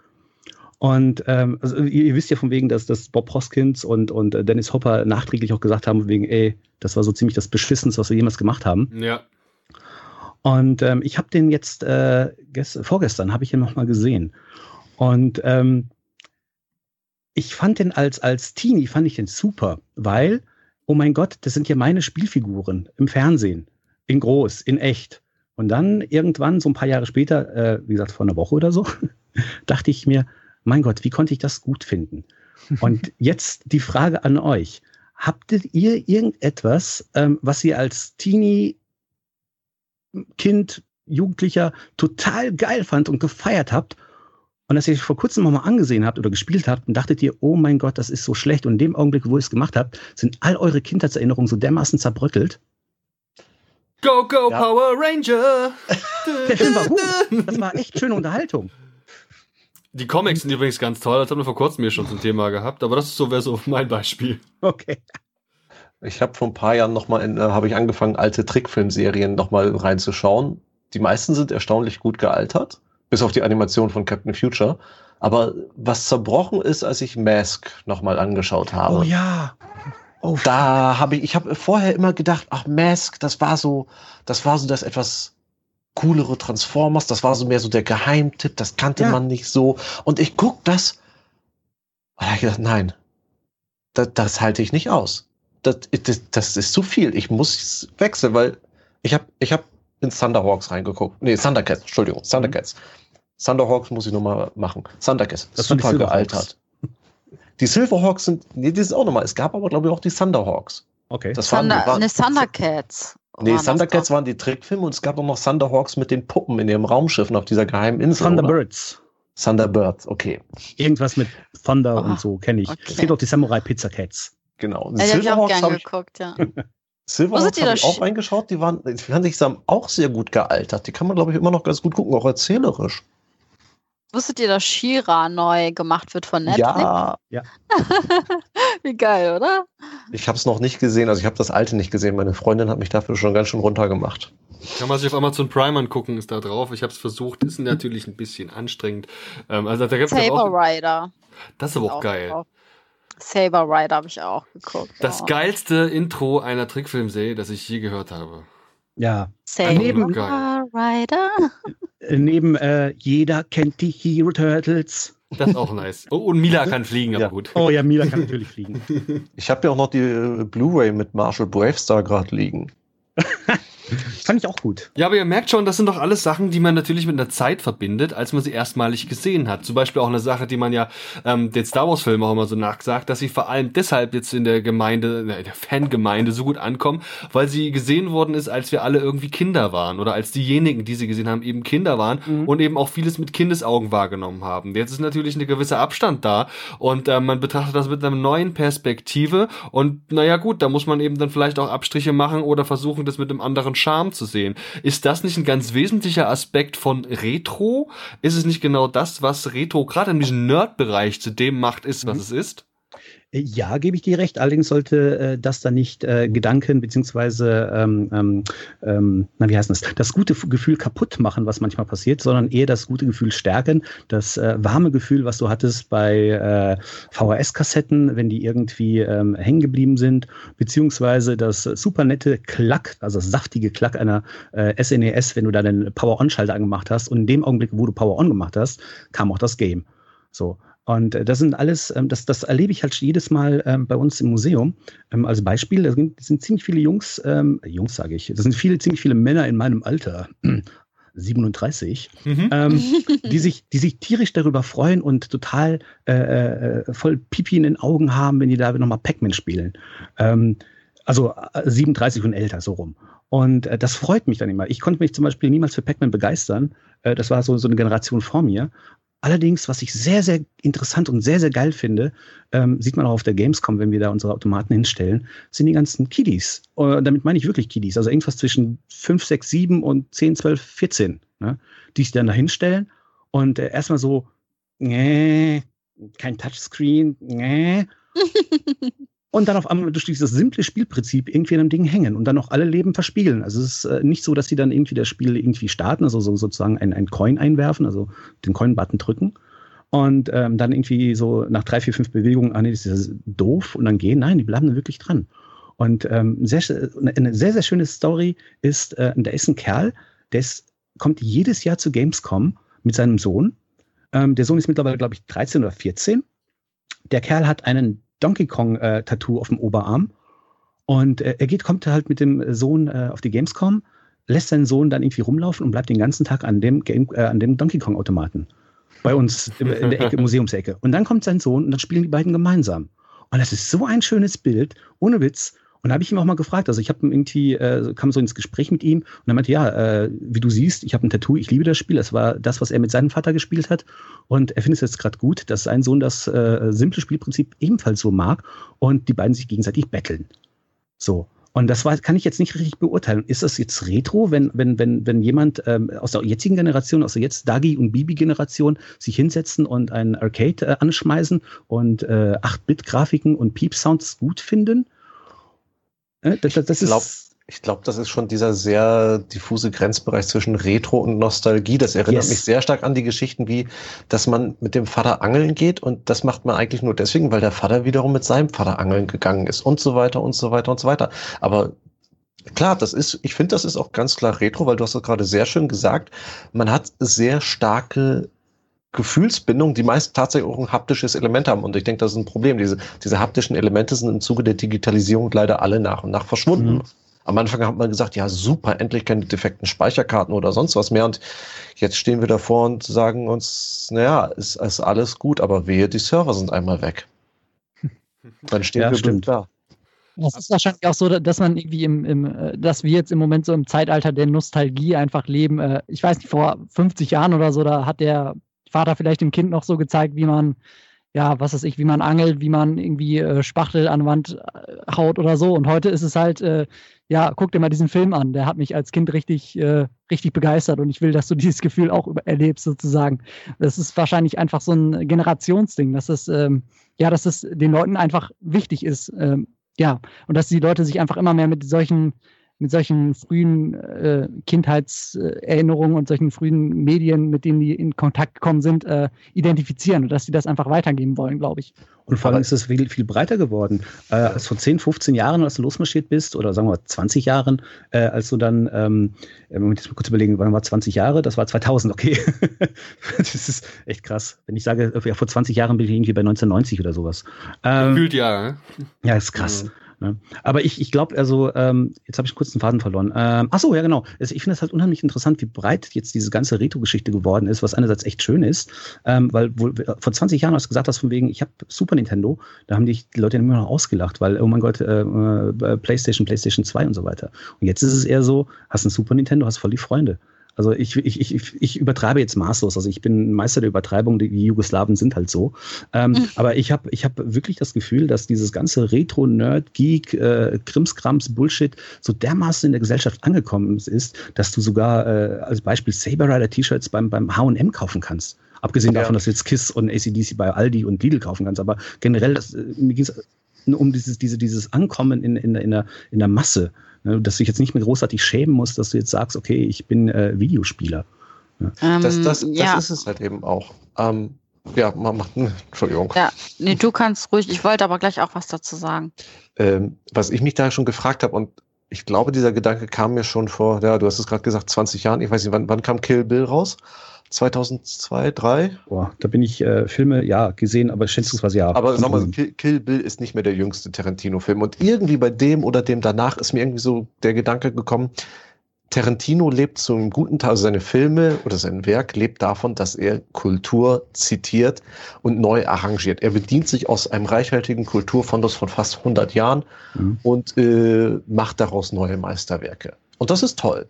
Und ähm, also ihr, ihr wisst ja von wegen, dass, dass Bob Hoskins und, und äh, Dennis Hopper nachträglich auch gesagt haben, wegen, ey, das war so ziemlich das Beschissenste, was wir jemals gemacht haben. Ja. Und ähm, ich habe den jetzt äh, gest vorgestern habe ich ihn noch mal gesehen. Und ähm, ich fand den als als Teenie fand ich den super, weil oh mein Gott, das sind ja meine Spielfiguren im Fernsehen, in groß, in echt. Und dann irgendwann so ein paar Jahre später, äh, wie gesagt vor einer Woche oder so, dachte ich mir, mein Gott, wie konnte ich das gut finden? Und jetzt die Frage an euch: Habtet ihr irgendetwas, ähm, was ihr als Teenie Kind, Jugendlicher total geil fand und gefeiert habt und dass ihr euch vor kurzem noch mal angesehen habt oder gespielt habt und dachtet ihr, oh mein Gott, das ist so schlecht. Und in dem Augenblick, wo ihr es gemacht habt, sind all eure Kindheitserinnerungen so dermaßen zerbröckelt. Go, go, Ja. Power Ranger! Der Film war gut. Das war echt schöne Unterhaltung. Die Comics sind übrigens ganz toll, das haben wir vor kurzem hier schon zum Thema gehabt, aber das ist so wäre so mein Beispiel. Okay. Ich habe vor ein paar Jahren noch mal in, äh, habe ich angefangen, alte Trickfilmserien noch mal reinzuschauen. Die meisten sind erstaunlich gut gealtert, bis auf die Animation von Captain Future. Aber was zerbrochen ist, als ich Mask noch mal angeschaut habe. Oh ja. Oh, Da habe ich, ich habe vorher immer gedacht, ach Mask, das war so, das war so das etwas coolere Transformers, das war so mehr so der Geheimtipp, das kannte Ja. man nicht so. Und ich guck das, und ich gedacht, nein, das, das halte ich nicht aus. Das, das, das ist zu viel. Ich muss wechseln, weil ich habe ich hab in Thunderhawks reingeguckt. Nee, Thundercats, Entschuldigung, Thundercats. Thunderhawks muss ich nochmal machen. Thundercats, Das super gealtert. Die Silverhawks sind, nee, die sind auch nochmal. Es gab aber, glaube ich, auch die Thunderhawks. okay. Das Thunder, waren, ne, Thundercats. Nee, Thundercats doch. waren die Trickfilme und es gab auch noch Thunderhawks mit den Puppen in ihrem Raumschiffen auf dieser geheimen Insel. oder? Thunderbirds. Thunderbirds, okay. Irgendwas mit Thunder Ah, und so kenne ich. okay. Es gibt auch die Samurai Pizza Cats. Genau. Ja, die habe ich auch Silverhawks gern habe ich, geguckt, ja. Silverhawks Wusstet ihr hab das ich auch Sch- reingeschaut. Die waren, die fand ich, auch sehr gut gealtert. Die kann man, glaube ich, immer noch ganz gut gucken, auch erzählerisch. Wusstet ihr, dass Shira neu gemacht wird von Netflix? Ja, Wie geil, oder? ich habe es noch nicht gesehen. Also ich habe das alte nicht gesehen. Meine Freundin hat mich dafür schon ganz schön runtergemacht. Kann man sich auf Amazon Prime angucken, ist da drauf. Ich habe es versucht, ist natürlich ein bisschen anstrengend. Ähm, also da gibt's ja Saber auch, Rider. das ist aber auch Auch geil. drauf. Saber Rider habe ich auch geguckt. Das oh. geilste Intro einer Trickfilmserie, das ich je gehört habe. Ja. Saber Daneben- Rider. Äh, neben äh, jeder kennt die Hero Turtles. Das ist auch nice. Oh, und Mila kann fliegen, aber Ja. gut. Oh ja, Mila kann natürlich fliegen. Ich habe ja auch noch die äh, Blu-ray mit Marshall Bravestar gerade liegen. Fand ich auch gut. Ja, aber ihr merkt schon, das sind doch alles Sachen, die man natürlich mit einer Zeit verbindet, als man sie erstmalig gesehen hat. Zum Beispiel auch eine Sache, die man ja ähm, den Star Wars-Filmen auch immer so nachgesagt, dass sie vor allem deshalb jetzt in der Gemeinde, in der Fangemeinde so gut ankommen, weil sie gesehen worden ist, als wir alle irgendwie Kinder waren oder als diejenigen, die sie gesehen haben, eben Kinder waren Mhm. und eben auch vieles mit Kindesaugen wahrgenommen haben. Jetzt ist natürlich eine gewisse Abstand da und äh, man betrachtet das mit einer neuen Perspektive und naja gut, da muss man eben dann vielleicht auch Abstriche machen oder versuchen, das mit einem anderen Charme zu sehen. Ist das nicht ein ganz wesentlicher Aspekt von Retro? Ist es nicht genau das, was Retro gerade in diesem Nerd-Bereich zu dem macht, ist, was Mhm. es ist? Äh, ja, gebe ich dir recht. Allerdings sollte äh, das dann nicht äh, Gedanken beziehungsweise ähm, ähm, ähm, na wie heißt das? Das gute Gefühl kaputt machen, was manchmal passiert, sondern eher das gute Gefühl stärken. Das äh, warme Gefühl, was du hattest bei äh, VHS-Kassetten, wenn die irgendwie ähm, hängen geblieben sind, beziehungsweise das super nette Klack, also das saftige Klack einer äh, SNES, e wenn du da den Power-On-Schalter angemacht hast und in dem Augenblick, wo du Power-On gemacht hast, kam auch das Game. So. Und äh, das sind alles, ähm, das, das erlebe ich halt jedes Mal ähm, bei uns im Museum. Ähm, als Beispiel, da sind, sind ziemlich viele Jungs, ähm, Jungs sage ich, das sind viele, ziemlich viele Männer in meinem Alter. 37, mhm. ähm, die, sich, die sich tierisch darüber freuen und total äh, äh, voll Pipi in den Augen haben, wenn die da nochmal Pac-Man spielen. Ähm, also 37 äh, und älter, so rum. Und äh, das freut mich dann immer. Ich konnte mich zum Beispiel niemals für Pac-Man begeistern. Äh, das war so, so eine Generation vor mir. Allerdings, was ich sehr, sehr interessant und sehr, sehr geil finde, ähm, sieht man auch auf der Gamescom, wenn wir da unsere Automaten hinstellen, sind die ganzen Kiddies. Und damit meine ich wirklich Kiddies. Also irgendwas zwischen 5, 6, 7 und 10, 12, 14, ne? die sich dann da hinstellen und äh, erstmal so, nee, kein Touchscreen, nee. und dann auf einmal durch dieses simple Spielprinzip irgendwie an einem Ding hängen und dann auch alle Leben verspielen. Also es ist äh, nicht so, dass sie dann irgendwie das Spiel irgendwie starten, also so sozusagen ein, ein Coin einwerfen, also den Coin-Button drücken und ähm, dann irgendwie so nach drei, vier, fünf Bewegungen, ah nee, das ist doof und dann gehen. Nein, die bleiben dann wirklich dran. Und ähm, sehr, eine sehr, sehr schöne Story ist, äh, da ist ein Kerl, der ist, kommt jedes Jahr zu Gamescom mit seinem Sohn. Ähm, der Sohn ist mittlerweile, glaube ich, 13 oder 14. Der Kerl hat einen Donkey Kong-Tattoo äh, auf dem Oberarm. Und äh, er geht, kommt halt mit dem Sohn äh, auf die Gamescom, lässt seinen Sohn dann irgendwie rumlaufen und bleibt den ganzen Tag an dem, Game, an dem Donkey Kong-Automaten. Bei uns in der Ecke, Museumsecke. Und dann kommt sein Sohn und dann spielen die beiden gemeinsam. Und das ist so ein schönes Bild, ohne Witz. Und da habe ich ihn auch mal gefragt. Also ich habe irgendwie, äh, kam so ins Gespräch mit ihm und er meinte, ja, äh, wie du siehst, ich habe ein Tattoo, ich liebe das Spiel. Das war das, was er mit seinem Vater gespielt hat. Und er findet es jetzt gerade gut, dass sein Sohn das äh, simple Spielprinzip ebenfalls so mag und die beiden sich gegenseitig betteln. So. Und das war, kann ich jetzt nicht richtig beurteilen. Ist das jetzt Retro, wenn, wenn, wenn, wenn jemand ähm, aus der jetzigen Generation, aus der jetzt Dagi- und Bibi-Generation sich hinsetzen und ein Arcade äh, anschmeißen und äh, 8-Bit-Grafiken und Peep-Sounds gut finden? Äh, das, das ich glaube, glaub, das ist schon dieser sehr diffuse Grenzbereich zwischen Retro und Nostalgie. Das erinnert yes. mich sehr stark an die Geschichten, wie, dass man mit dem Vater angeln geht und das macht man eigentlich nur deswegen, weil der Vater wiederum mit seinem Vater angeln gegangen ist und so weiter und so weiter und so weiter. Aber klar, das ist, ich finde, das ist auch ganz klar Retro, weil du hast es gerade sehr schön gesagt. Man hat sehr starke Gefühlsbindung, die meist tatsächlich auch ein haptisches Element haben. Und ich denke, das ist ein Problem. Diese, diese haptischen Elemente sind im Zuge der Digitalisierung leider alle nach und nach verschwunden. Mhm. Am Anfang hat man gesagt, ja super, endlich keine defekten Speicherkarten oder sonst was mehr. Und jetzt stehen wir davor und sagen uns, naja, ist, ist alles gut, aber wehe, die Server sind einmal weg. Dann stehen ja, wir stimmt. da. Das ist wahrscheinlich auch so, dass man irgendwie im, im, äh, dass wir jetzt im Moment so im Zeitalter der Nostalgie einfach leben. Äh, ich weiß nicht, vor 50 Jahren oder so, da hat der Vater vielleicht dem Kind noch so gezeigt, wie man, ja, was weiß ich, wie man angelt, wie man irgendwie äh, Spachtel an Wand äh, haut oder so. Und heute ist es halt, äh, ja, guck dir mal diesen Film an. Der hat mich als Kind richtig, äh, richtig begeistert und ich will, dass du dieses Gefühl auch erlebst, sozusagen. Das ist wahrscheinlich einfach so ein Generationsding, dass es, ähm, ja, dass es den Leuten einfach wichtig ist. Ähm, ja, und dass die Leute sich einfach immer mehr mit solchen mit solchen frühen äh, Kindheitserinnerungen und solchen frühen Medien, mit denen die in Kontakt gekommen sind, äh, identifizieren und dass sie das einfach weitergeben wollen, glaube ich. Und vor allem ist es viel, viel breiter geworden. Äh, als vor 10, 15 Jahren, als du losmarschiert bist, oder sagen wir 20 Jahren, äh, als du dann, ähm, Moment, jetzt mal kurz überlegen, wann war 20 Jahre? Das war 2000, okay. das ist echt krass. Wenn ich sage, ja, vor 20 Jahren bin ich irgendwie bei 1990 oder sowas. Ähm, Gefühlt ja. Ne? Ja, ist krass. Mhm. Ne? Aber ich, ich glaube, also, ähm, jetzt habe ich kurz den Faden verloren. Ähm, ach so, ja, genau. Also ich finde es halt unheimlich interessant, wie breit jetzt diese ganze Retro-Geschichte geworden ist, was einerseits echt schön ist, ähm, weil wo, vor 20 Jahren hast du gesagt hast, von wegen, ich habe Super Nintendo, da haben dich die Leute immer noch ausgelacht, weil, oh mein Gott, äh, äh, PlayStation, PlayStation 2 und so weiter. Und jetzt ist es eher so, hast ein Super Nintendo, hast voll die Freunde. Also ich, ich, ich, ich übertreibe jetzt maßlos. Also ich bin Meister der Übertreibung, die Jugoslawen sind halt so. Ähm, mhm. Aber ich habe ich hab wirklich das Gefühl, dass dieses ganze Retro-Nerd, Geek, äh, Krimskrams, Bullshit so dermaßen in der Gesellschaft angekommen ist, dass du sogar äh, als Beispiel Saber Rider T-Shirts beim, beim H&M kaufen kannst. Abgesehen ja. davon, dass du jetzt KISS und ACDC bei Aldi und Lidl kaufen kannst. Aber generell, das, äh, mir ging es um dieses, diese, dieses Ankommen in, in, in, der, in der Masse. Ne? Dass du dich jetzt nicht mehr großartig schämen musst, dass du jetzt sagst, okay, ich bin äh, Videospieler. Ja. Ähm, das, das, das ja. ist es halt eben auch. Ähm, ja, man macht, Entschuldigung. Ja, nee, du kannst ruhig. Ich wollte aber gleich auch was dazu sagen. Ähm, was ich mich da schon gefragt habe und ich glaube, dieser Gedanke kam mir schon vor, ja, du hast es gerade gesagt, 20 Jahren. Ich weiß nicht, wann, wann kam Kill Bill raus? 2002, 3? Boah, da bin ich äh, Filme, ja, gesehen, aber schätzungsweise ja. Aber sag mal, Kill, Kill, Bill ist nicht mehr der jüngste Tarantino-Film. Und irgendwie bei dem oder dem danach ist mir irgendwie so der Gedanke gekommen, Tarantino lebt zum guten Teil, also seine Filme oder sein Werk lebt davon, dass er Kultur zitiert und neu arrangiert. Er bedient sich aus einem reichhaltigen Kulturfondus von fast 100 Jahren mhm. und äh, macht daraus neue Meisterwerke. Und das ist toll.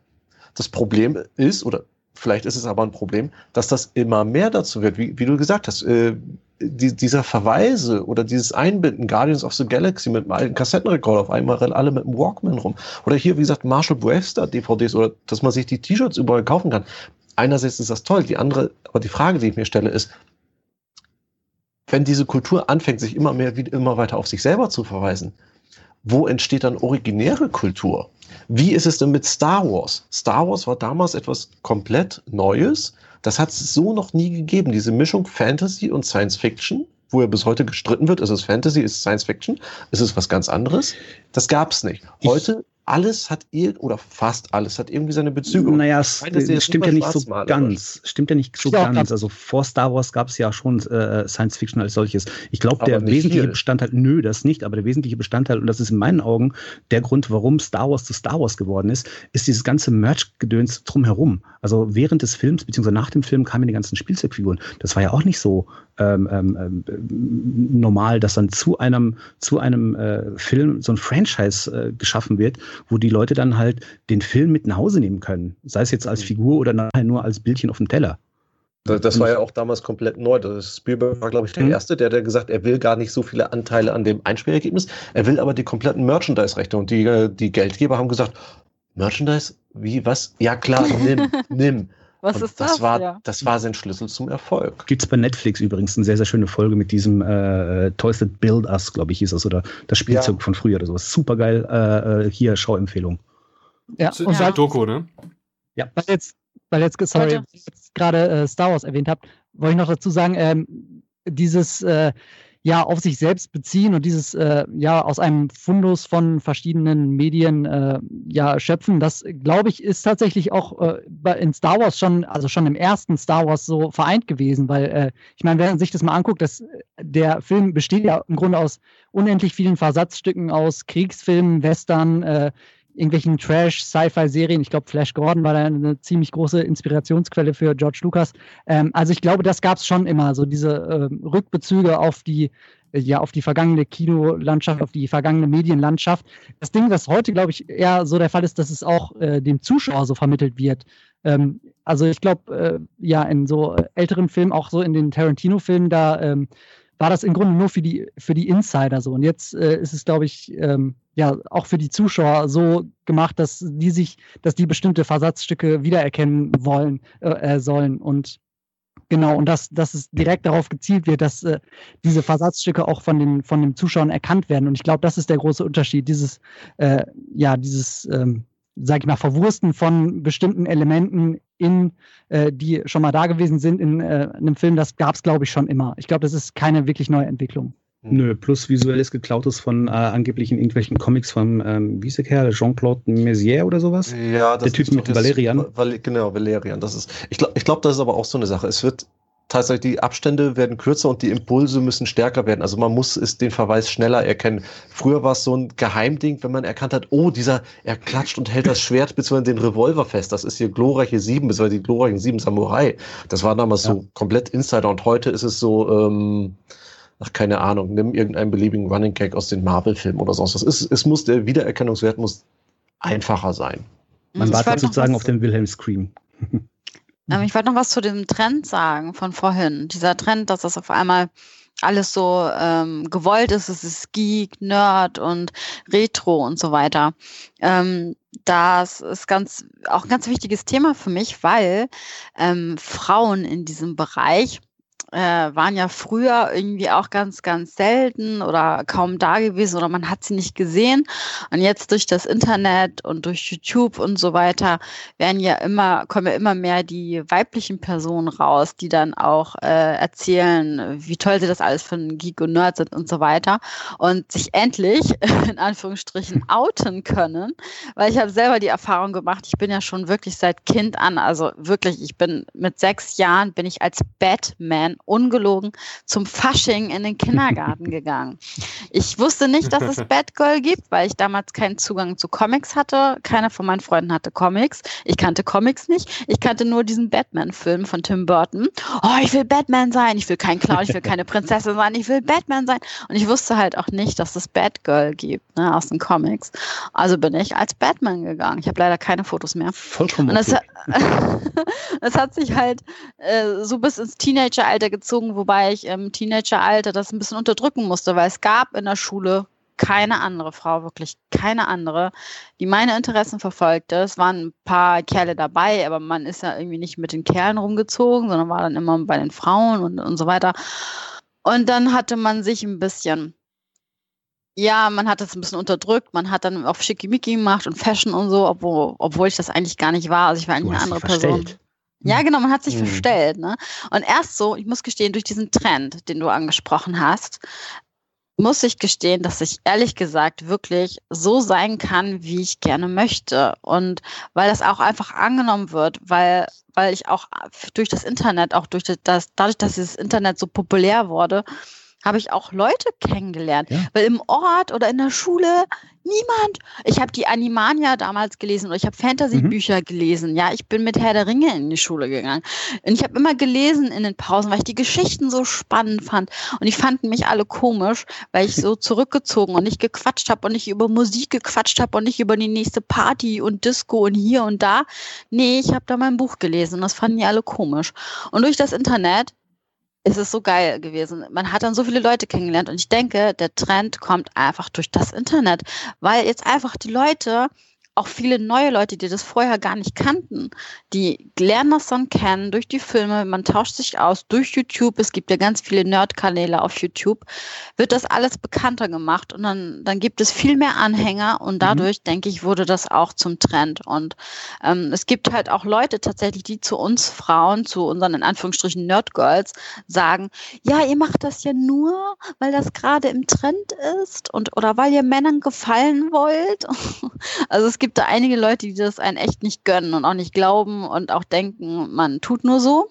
Das Problem ist, oder Vielleicht ist es aber ein Problem, dass das immer mehr dazu wird, wie, wie du gesagt hast. Äh, die, dieser Verweise oder dieses Einbinden, Guardians of the Galaxy mit einem alten Kassettenrekord auf einmal rennen alle mit einem Walkman rum. Oder hier, wie gesagt, Marshall Bravestar DVDs oder dass man sich die T-Shirts überall kaufen kann. Einerseits ist das toll, die andere, aber die Frage, die ich mir stelle, ist, wenn diese Kultur anfängt, sich immer mehr, immer weiter auf sich selber zu verweisen, wo entsteht dann originäre Kultur? Wie ist es denn mit Star Wars? Star Wars war damals etwas komplett Neues. Das hat es so noch nie gegeben. Diese Mischung Fantasy und Science Fiction, wo ja bis heute gestritten wird, ist es Fantasy, ist es Science Fiction, ist es was ganz anderes? Das gab es nicht. Heute alles hat irgend oder fast alles hat irgendwie seine Bezüge. Naja, es meine, stimmt ja nicht so ganz. Stimmt ja nicht so ja, ganz. Also vor Star Wars gab es ja schon äh, Science Fiction als solches. Ich glaube, der wesentliche viel. Bestandteil, nö, das nicht, aber der wesentliche Bestandteil, und das ist in meinen Augen der Grund, warum Star Wars zu Star Wars geworden ist, ist dieses ganze Merch-Gedöns drumherum. Also während des Films, beziehungsweise nach dem Film kamen die ganzen Spielzeugfiguren. Das war ja auch nicht so ähm, ähm, ähm, normal, dass dann zu einem, zu einem äh, Film so ein Franchise äh, geschaffen wird, wo die Leute dann halt den Film mit nach Hause nehmen können. Sei es jetzt als mhm. Figur oder nachher nur als Bildchen auf dem Teller. Das, das war ja auch damals komplett neu. Das Spielberg war, glaube ich, der mhm. Erste, der, der gesagt er will gar nicht so viele Anteile an dem Einspielergebnis, er will aber die kompletten Merchandise-Rechte. Und die, äh, die Geldgeber haben gesagt, Merchandise? Wie, was? Ja klar, nimm, nimm. Was und ist das? Das war, ja. das war sein Schlüssel zum Erfolg. Gibt es bei Netflix übrigens eine sehr, sehr schöne Folge mit diesem äh, Toys That Build Us, glaube ich, hieß das, oder das Spielzeug ja. von früher oder sowas. Super geil. Äh, äh, hier, Schauempfehlung. Ja, und ja. Doku, ne? Ja. Weil jetzt, weil jetzt, sorry, jetzt gerade äh, Star Wars erwähnt habt, wollte ich noch dazu sagen, ähm, dieses äh, ja auf sich selbst beziehen und dieses äh, ja aus einem Fundus von verschiedenen Medien äh, ja schöpfen, das glaube ich ist tatsächlich auch äh, in Star Wars schon, also schon im ersten Star Wars so vereint gewesen, weil äh, ich meine, wenn man sich das mal anguckt, dass der Film besteht ja im Grunde aus unendlich vielen Versatzstücken aus Kriegsfilmen, Western, äh, irgendwelchen Trash-Sci-Fi-Serien. Ich glaube, Flash Gordon war da eine ziemlich große Inspirationsquelle für George Lucas. Ähm, also ich glaube, das gab es schon immer, so diese äh, Rückbezüge auf die äh, ja auf die vergangene Kinolandschaft, auf die vergangene Medienlandschaft. Das Ding, was heute, glaube ich, eher so der Fall ist, dass es auch äh, dem Zuschauer so vermittelt wird. Ähm, also ich glaube, äh, ja, in so älteren Filmen, auch so in den Tarantino-Filmen, da ähm, war das im Grunde nur für die, für die Insider so. Und jetzt äh, ist es, glaube ich, ähm, ja, auch für die Zuschauer so gemacht, dass die sich, dass die bestimmte Versatzstücke wiedererkennen wollen, äh, äh, sollen. Und genau, und dass, dass es direkt darauf gezielt wird, dass äh, diese Versatzstücke auch von den, von den Zuschauern erkannt werden. Und ich glaube, das ist der große Unterschied, dieses, äh, ja, dieses, ähm, sag ich mal, Verwursten von bestimmten Elementen in, äh, die schon mal da gewesen sind in äh, einem Film, das gab es, glaube ich, schon immer. Ich glaube, das ist keine wirklich neue Entwicklung. Nö, plus visuelles Geklautes von äh, angeblich in irgendwelchen Comics von, ähm, wie ist der Kerl, Jean-Claude Messier oder sowas? Ja, das der Typ mit Valerian. Val genau, Valerian. Das ist, ich glaube, ich glaub, das ist aber auch so eine Sache. Es wird tatsächlich, die Abstände werden kürzer und die Impulse müssen stärker werden. Also man muss es den Verweis schneller erkennen. Früher war es so ein Geheimding, wenn man erkannt hat, oh, dieser, er klatscht und hält das Schwert bzw. den Revolver fest. Das ist hier glorreiche Sieben, bzw. die glorreichen Sieben Samurai. Das war damals ja. so komplett Insider und heute ist es so, ähm, ach, keine Ahnung, nimm irgendeinen beliebigen Running Gag aus den Marvel-Filmen oder sonst was. Es, es muss, der Wiedererkennungswert muss einfacher sein. Man wartet sozusagen auf den Wilhelm Scream. Ähm, ich wollte noch was zu dem Trend sagen von vorhin. Dieser Trend, dass das auf einmal alles so ähm, gewollt ist, es ist Geek, Nerd und Retro und so weiter. Ähm, das ist ganz auch ein ganz wichtiges Thema für mich, weil ähm, Frauen in diesem Bereich äh, waren ja früher irgendwie auch ganz, ganz selten oder kaum da gewesen oder man hat sie nicht gesehen. Und jetzt durch das Internet und durch YouTube und so weiter werden ja immer, kommen ja immer mehr die weiblichen Personen raus, die dann auch äh, erzählen, wie toll sie das alles für einen Geek und Nerd sind und so weiter und sich endlich in Anführungsstrichen outen können, weil ich habe selber die Erfahrung gemacht, ich bin ja schon wirklich seit Kind an, also wirklich, ich bin mit sechs Jahren bin ich als Batman ungelogen zum Fasching in den Kindergarten gegangen. Ich wusste nicht, dass es Batgirl gibt, weil ich damals keinen Zugang zu Comics hatte. Keiner von meinen Freunden hatte Comics. Ich kannte Comics nicht. Ich kannte nur diesen Batman-Film von Tim Burton. Oh, ich will Batman sein. Ich will kein Clown. Ich will keine Prinzessin sein. Ich will Batman sein. Und ich wusste halt auch nicht, dass es Batgirl gibt ne, aus den Comics. Also bin ich als Batman gegangen. Ich habe leider keine Fotos mehr. Vollkommen. Und das, das hat sich halt äh, so bis ins Teenageralter gezogen, wobei ich im Teenageralter das ein bisschen unterdrücken musste, weil es gab in der Schule keine andere Frau, wirklich keine andere, die meine Interessen verfolgte. Es waren ein paar Kerle dabei, aber man ist ja irgendwie nicht mit den Kerlen rumgezogen, sondern war dann immer bei den Frauen und, und so weiter. Und dann hatte man sich ein bisschen ja, man hat das ein bisschen unterdrückt, man hat dann auf Schickimicki gemacht und Fashion und so, obwohl, obwohl ich das eigentlich gar nicht war. Also ich war eigentlich eine andere Person. Ja, genau, man hat sich mhm. verstellt. Ne? Und erst so, ich muss gestehen, durch diesen Trend, den du angesprochen hast, muss ich gestehen, dass ich ehrlich gesagt wirklich so sein kann, wie ich gerne möchte. Und weil das auch einfach angenommen wird, weil, weil ich auch durch das Internet, auch durch das, dadurch, dass dieses Internet so populär wurde, habe ich auch Leute kennengelernt. Ja. Weil im Ort oder in der Schule niemand. Ich habe die Animania damals gelesen oder ich habe Fantasy-Bücher mhm. gelesen. Ja, ich bin mit Herr der Ringe in die Schule gegangen. Und ich habe immer gelesen in den Pausen, weil ich die Geschichten so spannend fand. Und ich fanden mich alle komisch, weil ich so zurückgezogen und nicht gequatscht habe und nicht über Musik gequatscht habe und nicht über die nächste Party und Disco und hier und da. Nee, ich habe da mein Buch gelesen und das fanden die alle komisch. Und durch das Internet es ist so geil gewesen. Man hat dann so viele Leute kennengelernt und ich denke, der Trend kommt einfach durch das Internet, weil jetzt einfach die Leute auch viele neue Leute, die das vorher gar nicht kannten, die lernen das dann kennen durch die Filme, man tauscht sich aus durch YouTube, es gibt ja ganz viele Nerd-Kanäle auf YouTube, wird das alles bekannter gemacht und dann, dann gibt es viel mehr Anhänger und mhm. dadurch, mhm. denke ich, wurde das auch zum Trend. Und ähm, es gibt halt auch Leute tatsächlich, die zu uns Frauen, zu unseren in Anführungsstrichen Nerd-Girls sagen, ja, ihr macht das ja nur, weil das gerade im Trend ist und oder weil ihr Männern gefallen wollt. also es gibt gibt da einige Leute, die das einen echt nicht gönnen und auch nicht glauben und auch denken, man tut nur so.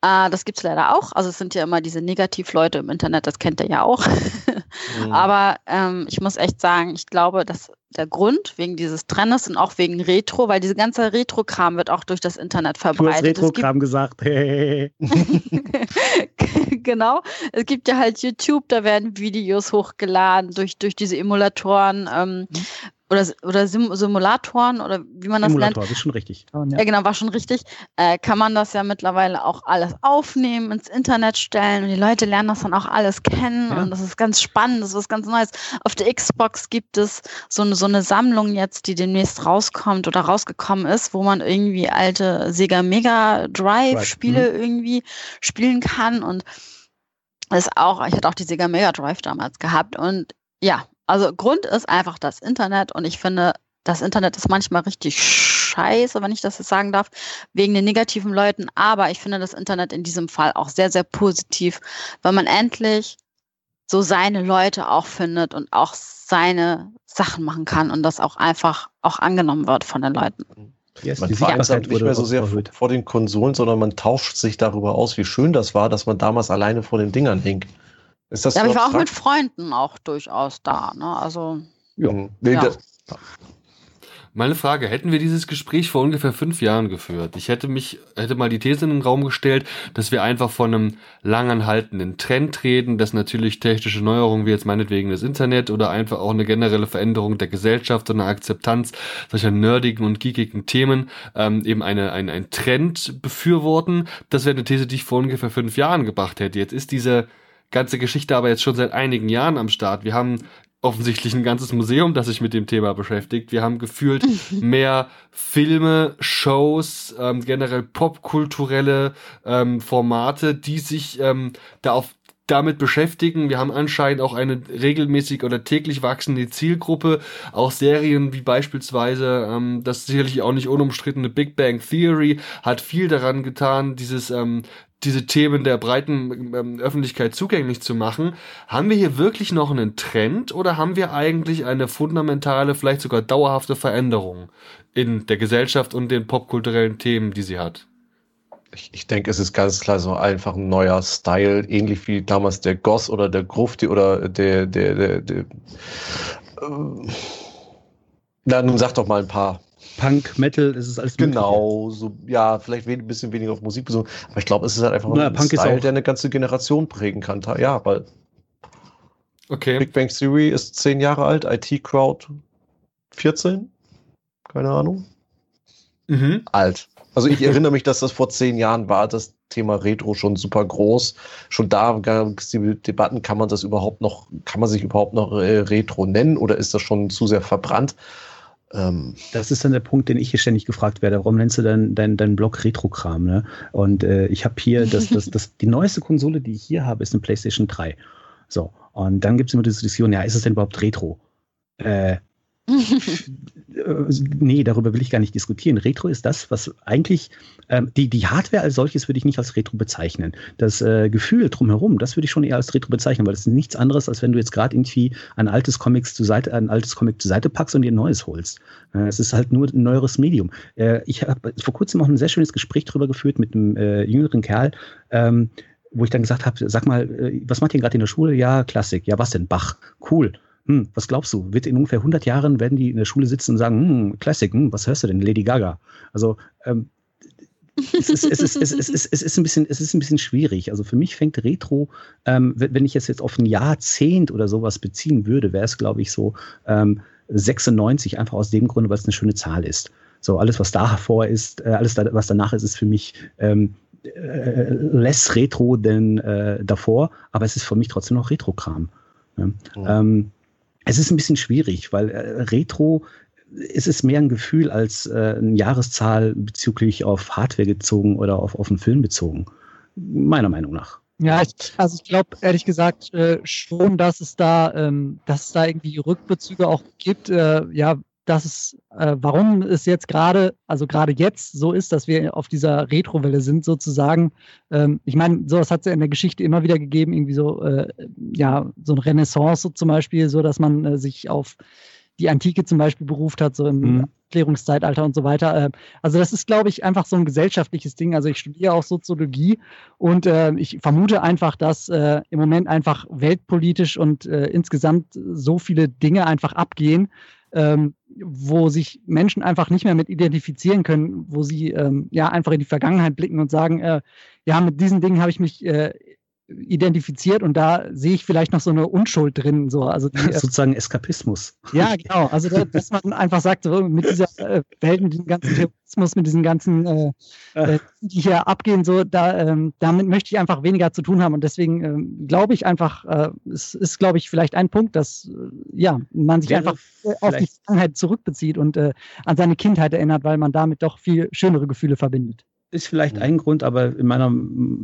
Äh, das gibt es leider auch. Also es sind ja immer diese Negativleute im Internet, das kennt ihr ja auch. mhm. Aber ähm, ich muss echt sagen, ich glaube, dass der Grund wegen dieses Trendes und auch wegen Retro, weil diese ganze Retro-Kram wird auch durch das Internet verbreitet. Du hast Retro-Kram gesagt. genau. Es gibt ja halt YouTube, da werden Videos hochgeladen durch, durch diese Emulatoren. Ähm, mhm oder, oder Sim Simulatoren oder wie man das Simulator, nennt. ist schon richtig. Ja. ja, genau, war schon richtig. Äh, kann man das ja mittlerweile auch alles aufnehmen, ins Internet stellen und die Leute lernen das dann auch alles kennen ja. und das ist ganz spannend, das ist was ganz Neues. Auf der Xbox gibt es so eine, so eine Sammlung jetzt, die demnächst rauskommt oder rausgekommen ist, wo man irgendwie alte Sega Mega Drive Spiele mhm. irgendwie spielen kann und das ist auch, ich hatte auch die Sega Mega Drive damals gehabt und ja, also Grund ist einfach das Internet und ich finde, das Internet ist manchmal richtig scheiße, wenn ich das jetzt sagen darf, wegen den negativen Leuten. Aber ich finde das Internet in diesem Fall auch sehr, sehr positiv, weil man endlich so seine Leute auch findet und auch seine Sachen machen kann und das auch einfach auch angenommen wird von den Leuten. Yes, man vereinsamt nicht mehr so sehr vor, vor den Konsolen, sondern man tauscht sich darüber aus, wie schön das war, dass man damals alleine vor den Dingern hing. Ist das ja, aber ich war auch mit Freunden auch durchaus da. Ne? Also, ja. ja. Meine Frage, hätten wir dieses Gespräch vor ungefähr fünf Jahren geführt? Ich hätte mich, hätte mal die These in den Raum gestellt, dass wir einfach von einem langanhaltenden Trend reden, dass natürlich technische Neuerungen wie jetzt meinetwegen das Internet oder einfach auch eine generelle Veränderung der Gesellschaft und eine Akzeptanz solcher nerdigen und geekigen Themen ähm, eben eine, ein, ein Trend befürworten. Das wäre eine These, die ich vor ungefähr fünf Jahren gebracht hätte. Jetzt ist diese ganze Geschichte aber jetzt schon seit einigen Jahren am Start. Wir haben offensichtlich ein ganzes Museum, das sich mit dem Thema beschäftigt. Wir haben gefühlt mehr Filme, Shows, ähm, generell popkulturelle ähm, Formate, die sich ähm, da auf damit beschäftigen. Wir haben anscheinend auch eine regelmäßig oder täglich wachsende Zielgruppe. Auch Serien wie beispielsweise ähm, das sicherlich auch nicht unumstrittene Big Bang Theory hat viel daran getan, dieses ähm, diese Themen der breiten ähm, Öffentlichkeit zugänglich zu machen. Haben wir hier wirklich noch einen Trend oder haben wir eigentlich eine fundamentale, vielleicht sogar dauerhafte Veränderung in der Gesellschaft und den popkulturellen Themen, die sie hat? Ich, ich denke, es ist ganz klar so einfach ein neuer Style, ähnlich wie damals der Goss oder der Grufti oder der, der, der, der äh, na, nun sag doch mal ein paar. Punk, Metal, es ist alles Genau, mögliche. so, ja, vielleicht ein bisschen weniger auf Musik bezogen, aber ich glaube, es ist halt einfach Na, ein Punk Style, der eine ganze Generation prägen kann. Ja, weil okay. Big Bang Theory ist zehn Jahre alt, IT Crowd 14? Keine Ahnung. Mhm. Alt. Also ich erinnere mich, dass das vor zehn Jahren war, das Thema Retro schon super groß. Schon da gab es die Debatten, kann man das überhaupt noch, kann man sich überhaupt noch äh, Retro nennen oder ist das schon zu sehr verbrannt? Ähm, das ist dann der Punkt, den ich hier ständig gefragt werde. Warum nennst du deinen dein, dein Blog Retro-Kram? Ne? Und äh, ich habe hier, das, das, das, die neueste Konsole, die ich hier habe, ist eine PlayStation 3. So, und dann gibt es immer diese Diskussion, ja, ist es denn überhaupt Retro? Äh, nee, darüber will ich gar nicht diskutieren. Retro ist das, was eigentlich, ähm, die, die Hardware als solches würde ich nicht als Retro bezeichnen. Das äh, Gefühl drumherum, das würde ich schon eher als Retro bezeichnen, weil das ist nichts anderes, als wenn du jetzt gerade irgendwie ein altes Comics zur Seite, ein altes Comic zur Seite packst und dir ein neues holst. Äh, es ist halt nur ein neueres Medium. Äh, ich habe vor kurzem auch ein sehr schönes Gespräch darüber geführt mit einem äh, jüngeren Kerl, ähm, wo ich dann gesagt habe, sag mal, äh, was macht ihr gerade in der Schule? Ja, Klassik. Ja, was denn? Bach. Cool hm, was glaubst du? Wird in ungefähr 100 Jahren, werden die in der Schule sitzen und sagen, hm, Classic, hm, was hörst du denn? Lady Gaga. Also, ähm, es, ist, es, ist, es, ist, es, ist, es, ist ein bisschen, es ist ein bisschen schwierig. Also für mich fängt Retro, ähm, wenn ich es jetzt auf ein Jahrzehnt oder sowas beziehen würde, wäre es, glaube ich, so ähm, 96, einfach aus dem Grunde, weil es eine schöne Zahl ist. So, alles, was davor ist, äh, alles, was danach ist, ist für mich ähm, äh, less Retro denn äh, davor, aber es ist für mich trotzdem noch Retro-Kram. Ja. Mhm. Ähm, es ist ein bisschen schwierig, weil äh, Retro es ist mehr ein Gefühl als äh, eine Jahreszahl bezüglich auf Hardware gezogen oder auf, auf einen Film bezogen. Meiner Meinung nach. Ja, ich, also ich glaube ehrlich gesagt äh, schon, dass es da, ähm, dass es da irgendwie Rückbezüge auch gibt. Äh, ja, dass es, äh, warum es jetzt gerade, also gerade jetzt so ist, dass wir auf dieser Retrowelle sind, sozusagen. Ähm, ich meine, sowas hat es ja in der Geschichte immer wieder gegeben, irgendwie so, äh, ja, so eine Renaissance so zum Beispiel, so dass man äh, sich auf die Antike zum Beispiel beruft hat, so im mhm. Erklärungszeitalter und so weiter. Äh, also das ist, glaube ich, einfach so ein gesellschaftliches Ding. Also ich studiere auch Soziologie und äh, ich vermute einfach, dass äh, im Moment einfach weltpolitisch und äh, insgesamt so viele Dinge einfach abgehen, ähm, wo sich Menschen einfach nicht mehr mit identifizieren können, wo sie ähm, ja einfach in die Vergangenheit blicken und sagen, äh, ja, mit diesen Dingen habe ich mich äh, identifiziert und da sehe ich vielleicht noch so eine Unschuld drin. So. Also die, Sozusagen Eskapismus. Ja, genau. Also dass man einfach sagt, so, mit dieser äh, Welt, mit diesem ganzen Terrorismus, mit diesen ganzen, äh, äh, die hier abgehen, so, da, ähm, damit möchte ich einfach weniger zu tun haben. Und deswegen ähm, glaube ich einfach, äh, es ist, glaube ich, vielleicht ein Punkt, dass äh, ja, man sich Wäre einfach auf die Vergangenheit zurückbezieht und äh, an seine Kindheit erinnert, weil man damit doch viel schönere Gefühle verbindet ist vielleicht mhm. ein Grund, aber in meiner,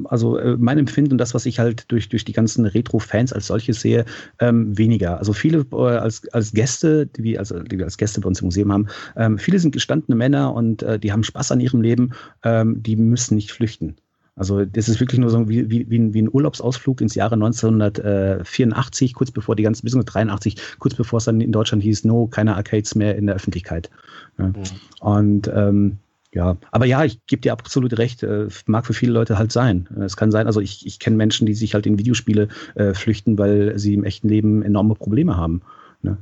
also äh, mein Empfinden und das, was ich halt durch, durch die ganzen Retro-Fans als solches sehe, ähm, weniger. Also viele äh, als, als Gäste, die wir, also, die wir als Gäste bei uns im Museum haben, ähm, viele sind gestandene Männer und äh, die haben Spaß an ihrem Leben, ähm, die müssen nicht flüchten. Also das ist wirklich nur so wie, wie, wie, ein, wie ein Urlaubsausflug ins Jahre 1984, kurz bevor die ganzen, bis 83, kurz bevor es dann in Deutschland hieß, no, keine Arcades mehr in der Öffentlichkeit. Ja. Mhm. Und ähm, ja, aber ja, ich gebe dir absolut recht, äh, mag für viele Leute halt sein. Es kann sein, also ich, ich kenne Menschen, die sich halt in Videospiele äh, flüchten, weil sie im echten Leben enorme Probleme haben. Ne?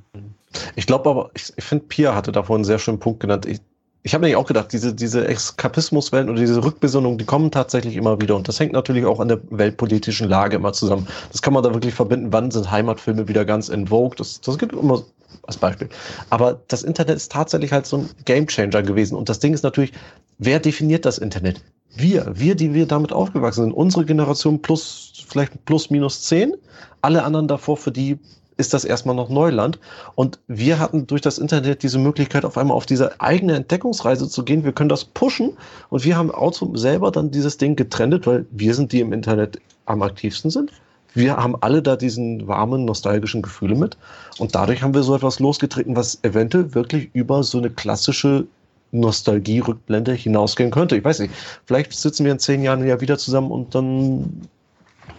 Ich glaube aber, ich, ich finde, Pia hatte davor einen sehr schönen Punkt genannt. Ich, ich habe nämlich auch gedacht, diese, diese Eskapismuswellen und diese Rückbesinnung, die kommen tatsächlich immer wieder. Und das hängt natürlich auch an der weltpolitischen Lage immer zusammen. Das kann man da wirklich verbinden. Wann sind Heimatfilme wieder ganz in Vogue? Das, das gibt immer als Beispiel. Aber das Internet ist tatsächlich halt so ein Gamechanger gewesen. Und das Ding ist natürlich, wer definiert das Internet? Wir, wir, die wir damit aufgewachsen sind. Unsere Generation plus, vielleicht plus minus zehn. Alle anderen davor, für die ist das erstmal noch Neuland. Und wir hatten durch das Internet diese Möglichkeit, auf einmal auf diese eigene Entdeckungsreise zu gehen. Wir können das pushen und wir haben Auto selber dann dieses Ding getrennt, weil wir sind die im Internet am aktivsten sind. Wir haben alle da diesen warmen, nostalgischen Gefühle mit. Und dadurch haben wir so etwas losgetreten, was eventuell wirklich über so eine klassische Nostalgie-Rückblende hinausgehen könnte. Ich weiß nicht, vielleicht sitzen wir in zehn Jahren ja wieder zusammen und dann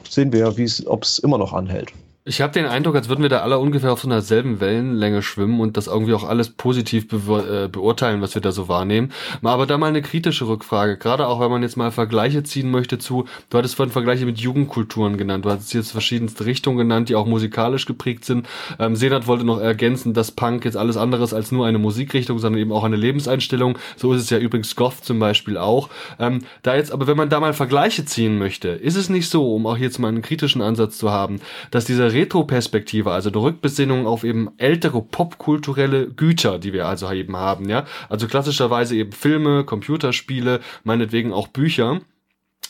sehen wir ja, ob es immer noch anhält. Ich habe den Eindruck, als würden wir da alle ungefähr auf so einer selben Wellenlänge schwimmen und das irgendwie auch alles positiv be äh, beurteilen, was wir da so wahrnehmen. Aber da mal eine kritische Rückfrage, gerade auch wenn man jetzt mal Vergleiche ziehen möchte zu, du hattest vorhin Vergleiche mit Jugendkulturen genannt, du hattest jetzt verschiedenste Richtungen genannt, die auch musikalisch geprägt sind. Ähm, Senat wollte noch ergänzen, dass Punk jetzt alles anderes als nur eine Musikrichtung, sondern eben auch eine Lebenseinstellung. So ist es ja übrigens Goth zum Beispiel auch. Ähm, da jetzt, aber wenn man da mal Vergleiche ziehen möchte, ist es nicht so, um auch jetzt mal einen kritischen Ansatz zu haben, dass dieser Retro-Perspektive, also eine Rückbesinnung auf eben ältere popkulturelle Güter, die wir also eben haben, ja. Also klassischerweise eben Filme, Computerspiele, meinetwegen auch Bücher,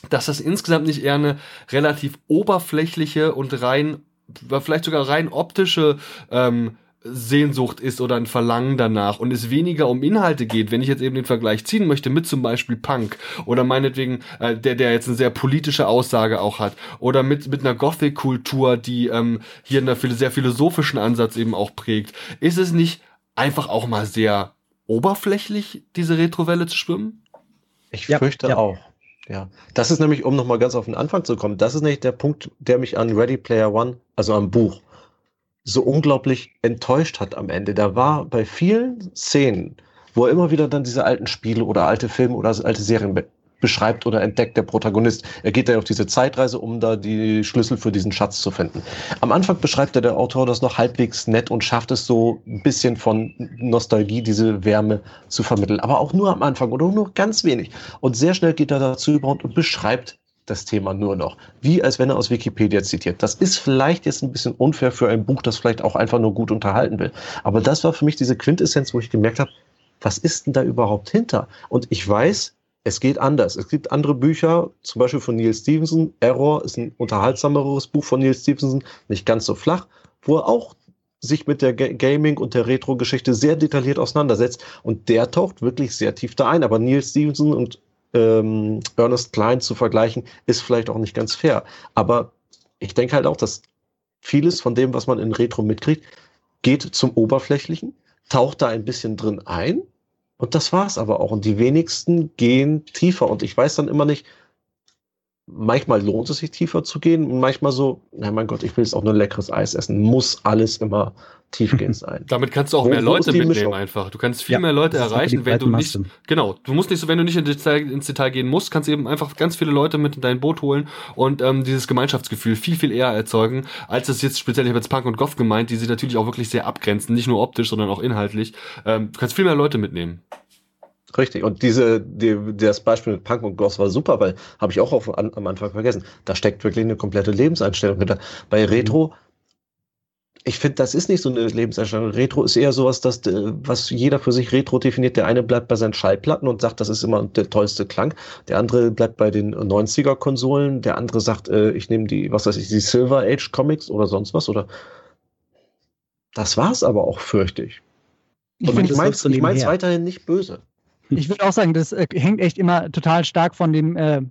dass das insgesamt nicht eher eine relativ oberflächliche und rein, vielleicht sogar rein optische ähm, Sehnsucht ist oder ein Verlangen danach und es weniger um Inhalte geht, wenn ich jetzt eben den Vergleich ziehen möchte mit zum Beispiel Punk oder meinetwegen, äh, der, der jetzt eine sehr politische Aussage auch hat oder mit, mit einer Gothic-Kultur, die ähm, hier einen sehr philosophischen Ansatz eben auch prägt, ist es nicht einfach auch mal sehr oberflächlich, diese Retrowelle zu schwimmen? Ich ja, fürchte ja. auch. Ja, das ist nämlich, um nochmal ganz auf den Anfang zu kommen, das ist nicht der Punkt, der mich an Ready Player One, also am Buch, so unglaublich enttäuscht hat am Ende. Da war bei vielen Szenen, wo er immer wieder dann diese alten Spiele oder alte Filme oder alte Serien be beschreibt oder entdeckt, der Protagonist. Er geht da auf diese Zeitreise, um da die Schlüssel für diesen Schatz zu finden. Am Anfang beschreibt er der Autor das noch halbwegs nett und schafft es so ein bisschen von Nostalgie, diese Wärme zu vermitteln. Aber auch nur am Anfang oder nur ganz wenig. Und sehr schnell geht er dazu über und beschreibt das Thema nur noch. Wie als wenn er aus Wikipedia zitiert. Das ist vielleicht jetzt ein bisschen unfair für ein Buch, das vielleicht auch einfach nur gut unterhalten will. Aber das war für mich diese Quintessenz, wo ich gemerkt habe, was ist denn da überhaupt hinter? Und ich weiß, es geht anders. Es gibt andere Bücher, zum Beispiel von Neil Stevenson. Error ist ein unterhaltsameres Buch von Neil Stevenson, nicht ganz so flach, wo er auch sich mit der Gaming und der Retro-Geschichte sehr detailliert auseinandersetzt. Und der taucht wirklich sehr tief da ein. Aber Neil Stevenson und ähm, Ernest Klein zu vergleichen, ist vielleicht auch nicht ganz fair. Aber ich denke halt auch, dass vieles von dem, was man in Retro mitkriegt, geht zum Oberflächlichen, taucht da ein bisschen drin ein und das war's aber auch. Und die wenigsten gehen tiefer. Und ich weiß dann immer nicht, manchmal lohnt es sich tiefer zu gehen und manchmal so, na mein Gott, ich will jetzt auch nur leckeres Eis essen. Muss alles immer tiefgehend sein. Damit kannst du auch wo, mehr Leute mitnehmen Mischung? einfach. Du kannst viel ja, mehr Leute erreichen, wenn du nicht, genau, du musst nicht so, wenn du nicht in Detail, ins Detail gehen musst, kannst du eben einfach ganz viele Leute mit in dein Boot holen und ähm, dieses Gemeinschaftsgefühl viel, viel eher erzeugen, als es jetzt speziell, ich habe jetzt Punk und Goff gemeint, die sich natürlich auch wirklich sehr abgrenzen, nicht nur optisch, sondern auch inhaltlich. Ähm, du kannst viel mehr Leute mitnehmen. Richtig. Und diese, die, das Beispiel mit Punk und Gloss war super, weil habe ich auch auf, an, am Anfang vergessen. Da steckt wirklich eine komplette Lebenseinstellung hinter. Bei Retro, ich finde, das ist nicht so eine Lebenseinstellung. Retro ist eher sowas, dass, was jeder für sich Retro definiert. Der eine bleibt bei seinen Schallplatten und sagt, das ist immer der tollste Klang. Der andere bleibt bei den 90er-Konsolen. Der andere sagt, äh, ich nehme die, was weiß ich, die Silver Age Comics oder sonst was. Oder das war's aber auch, fürchte ich. Und ich meine es weiterhin nicht böse. Ich würde auch sagen, das äh, hängt echt immer total stark von dem äh,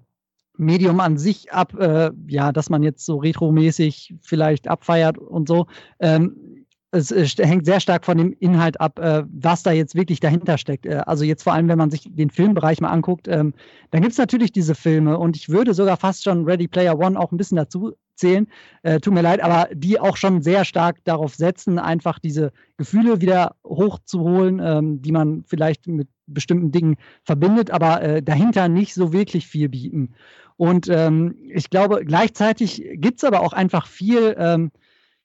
Medium an sich ab, äh, ja, dass man jetzt so retromäßig vielleicht abfeiert und so. Ähm, es, hängt sehr stark von dem Inhalt ab, äh, was da jetzt wirklich dahinter steckt. Äh, also jetzt vor allem, wenn man sich den Filmbereich mal anguckt, ähm, dann gibt es natürlich diese Filme und ich würde sogar fast schon Ready Player One auch ein bisschen dazu zählen. Äh, tut mir leid, aber die auch schon sehr stark darauf setzen, einfach diese Gefühle wieder hochzuholen, ähm, die man vielleicht mit bestimmten Dingen verbindet, aber äh, dahinter nicht so wirklich viel bieten. Und ähm, ich glaube, gleichzeitig gibt es aber auch einfach viel, ähm,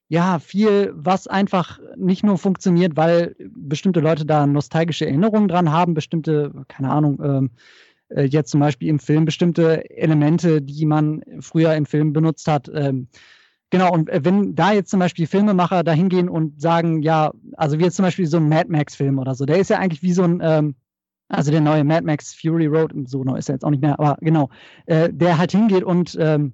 ja, viel, was einfach nicht nur funktioniert, weil bestimmte Leute da nostalgische Erinnerungen dran haben, bestimmte, keine Ahnung, ähm, äh, jetzt zum Beispiel im Film bestimmte Elemente, die man früher im Film benutzt hat. Ähm, genau, und äh, wenn da jetzt zum Beispiel Filmemacher da hingehen und sagen, ja, also wie jetzt zum Beispiel so ein Mad Max-Film oder so, der ist ja eigentlich wie so ein, ähm, also der neue Mad Max Fury Road, so neu ist er jetzt auch nicht mehr, aber genau, äh, der halt hingeht und ähm,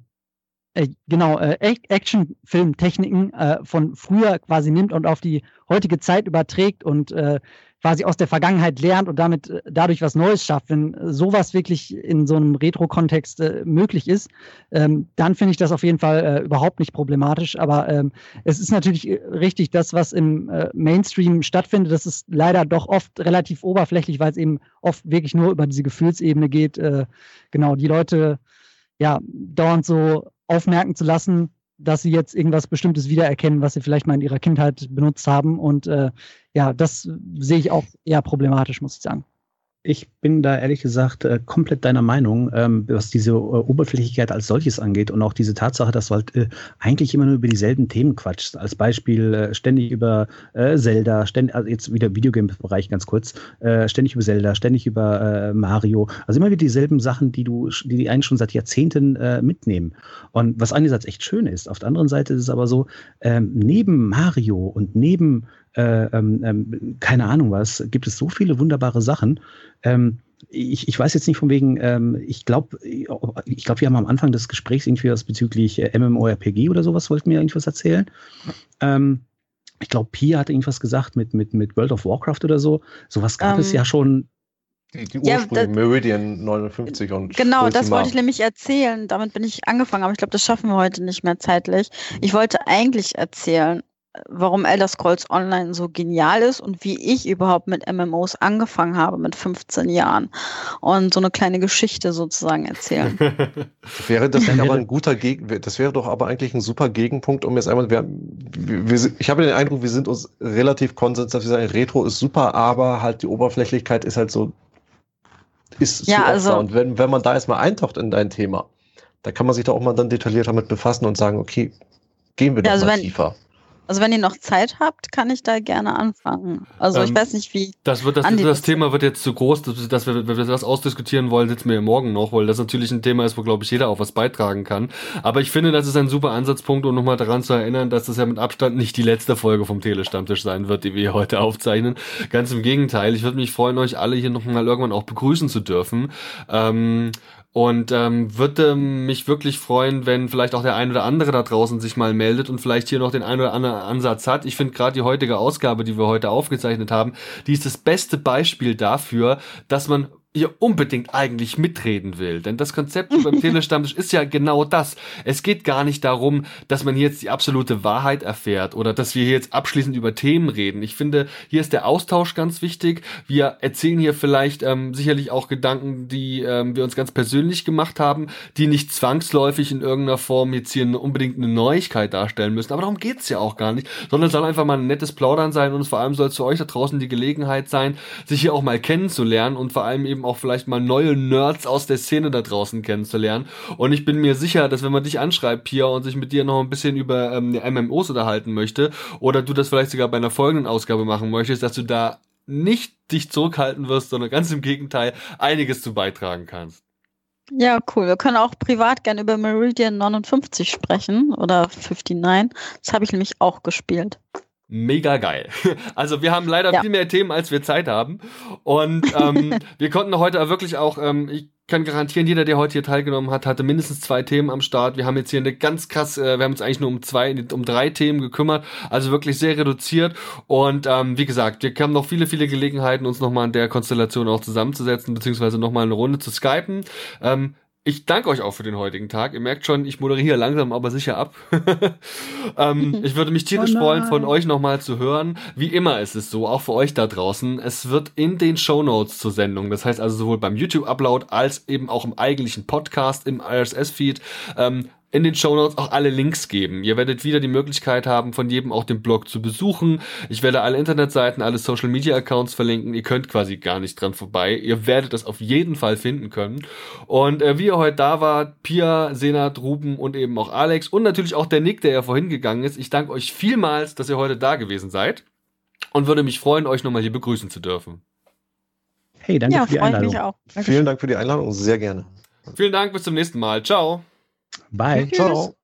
äh, genau, äh, Action-Film-Techniken äh, von früher quasi nimmt und auf die heutige Zeit überträgt und äh, quasi aus der Vergangenheit lernt und damit äh, dadurch was Neues schafft. Wenn sowas wirklich in so einem Retro-Kontext äh, möglich ist, ähm, dann finde ich das auf jeden Fall äh, überhaupt nicht problematisch. Aber ähm, es ist natürlich äh, richtig, das, was im äh, Mainstream stattfindet, das ist leider doch oft relativ oberflächlich, weil es eben oft wirklich nur über diese Gefühlsebene geht. Äh, genau, die Leute ja dauernd so aufmerken zu lassen, dass sie jetzt irgendwas Bestimmtes wiedererkennen, was sie vielleicht mal in ihrer Kindheit benutzt haben. Und äh, ja, das sehe ich auch eher problematisch, muss ich sagen. Ich bin da ehrlich gesagt äh, komplett deiner Meinung, ähm, was diese äh, Oberflächlichkeit als solches angeht und auch diese Tatsache, dass du halt äh, eigentlich immer nur über dieselben Themen quatschst. Als Beispiel äh, ständig über äh, Zelda, ständig, also jetzt wieder Videogames-Bereich ganz kurz, äh, ständig über Zelda, ständig über Mario. Also immer wieder dieselben Sachen, die du, die, die einen schon seit Jahrzehnten mitnehmen. Und was einerseits echt schön ist, auf der anderen Seite ist es aber so, ähm, neben Mario und neben äh, ähm, ähm, keine Ahnung was, gibt es so viele wunderbare Sachen. Ähm, ich, ich weiß jetzt nicht von wegen, ähm, ich glaube, ich glaube, wir haben am Anfang des Gesprächs irgendwie was bezüglich äh, MMORPG oder sowas, wollten mir irgendwas erzählen. Ähm, ich glaube, Pia hatte irgendwas gesagt mit, mit, mit World of Warcraft oder so. Sowas gab es ähm, ja schon die, die Ursprünge, ja, Meridian 59 und. Genau, das wollte ich nämlich erzählen. Damit bin ich angefangen, aber ich glaube, das schaffen wir heute nicht mehr zeitlich. Ich wollte eigentlich erzählen, warum Elder Scrolls Online so genial ist und wie ich überhaupt mit MMOs angefangen habe mit 15 Jahren und so eine kleine Geschichte sozusagen erzählen. wäre das nicht aber ein guter Gegen, das wäre doch aber eigentlich ein super Gegenpunkt, um jetzt einmal, wir, wir, ich habe den Eindruck, wir sind uns relativ konsens, dass wir sagen, Retro ist super, aber halt die Oberflächlichkeit ist halt so, ist ja, also, und wenn, wenn man da erstmal eintaucht in dein Thema, da kann man sich da auch mal dann detailliert damit befassen und sagen, okay, gehen wir doch also mal wenn, tiefer. Also wenn ihr noch Zeit habt, kann ich da gerne anfangen. Also ähm, ich weiß nicht, wie. Das wird das, das Thema wird jetzt zu groß, dass, dass wir, wenn wir das ausdiskutieren wollen, sitzen wir morgen noch, weil das natürlich ein Thema ist, wo glaube ich jeder auch was beitragen kann. Aber ich finde, das ist ein super Ansatzpunkt, um nochmal daran zu erinnern, dass das ja mit Abstand nicht die letzte Folge vom Telestammtisch sein wird, die wir heute aufzeichnen. Ganz im Gegenteil. Ich würde mich freuen, euch alle hier nochmal irgendwann auch begrüßen zu dürfen. Ähm, und ähm, würde mich wirklich freuen, wenn vielleicht auch der ein oder andere da draußen sich mal meldet und vielleicht hier noch den ein oder anderen Ansatz hat. Ich finde gerade die heutige Ausgabe, die wir heute aufgezeichnet haben, die ist das beste Beispiel dafür, dass man hier unbedingt eigentlich mitreden will. Denn das Konzept beim Telestammtisch ist ja genau das. Es geht gar nicht darum, dass man hier jetzt die absolute Wahrheit erfährt oder dass wir hier jetzt abschließend über Themen reden. Ich finde, hier ist der Austausch ganz wichtig. Wir erzählen hier vielleicht ähm, sicherlich auch Gedanken, die ähm, wir uns ganz persönlich gemacht haben, die nicht zwangsläufig in irgendeiner Form jetzt hier unbedingt eine Neuigkeit darstellen müssen. Aber darum geht's ja auch gar nicht, sondern es soll einfach mal ein nettes Plaudern sein und vor allem soll es für euch da draußen die Gelegenheit sein, sich hier auch mal kennenzulernen und vor allem eben auch vielleicht mal neue Nerds aus der Szene da draußen kennenzulernen. Und ich bin mir sicher, dass wenn man dich anschreibt, Pia, und sich mit dir noch ein bisschen über ähm, MMOs unterhalten möchte, oder du das vielleicht sogar bei einer folgenden Ausgabe machen möchtest, dass du da nicht dich zurückhalten wirst, sondern ganz im Gegenteil einiges zu beitragen kannst. Ja, cool. Wir können auch privat gerne über Meridian 59 sprechen oder 59. Das habe ich nämlich auch gespielt mega geil. Also wir haben leider ja. viel mehr Themen, als wir Zeit haben. Und ähm, wir konnten heute wirklich auch, ähm, ich kann garantieren, jeder, der heute hier teilgenommen hat, hatte mindestens zwei Themen am Start. Wir haben jetzt hier eine ganz krass, äh, wir haben uns eigentlich nur um zwei, um drei Themen gekümmert, also wirklich sehr reduziert. Und ähm, wie gesagt, wir haben noch viele, viele Gelegenheiten, uns nochmal in der Konstellation auch zusammenzusetzen, beziehungsweise nochmal eine Runde zu skypen. Ähm, ich danke euch auch für den heutigen Tag. Ihr merkt schon, ich moderiere langsam aber sicher ab. ähm, ich würde mich tierisch oh freuen, von euch nochmal zu hören. Wie immer ist es so, auch für euch da draußen. Es wird in den Show Notes zur Sendung, das heißt also sowohl beim YouTube-Upload als eben auch im eigentlichen Podcast, im RSS-Feed, ähm, in den Shownotes auch alle Links geben. Ihr werdet wieder die Möglichkeit haben, von jedem auch den Blog zu besuchen. Ich werde alle Internetseiten, alle Social Media Accounts verlinken. Ihr könnt quasi gar nicht dran vorbei. Ihr werdet das auf jeden Fall finden können. Und äh, wie ihr heute da wart, Pia, Senat, Ruben und eben auch Alex und natürlich auch der Nick, der ja vorhin gegangen ist. Ich danke euch vielmals, dass ihr heute da gewesen seid und würde mich freuen, euch nochmal hier begrüßen zu dürfen. Hey, danke ja, für die Einladung. Mich auch. Vielen Dank für die Einladung, sehr gerne. Vielen Dank, bis zum nächsten Mal. Ciao. Bye. Ciao.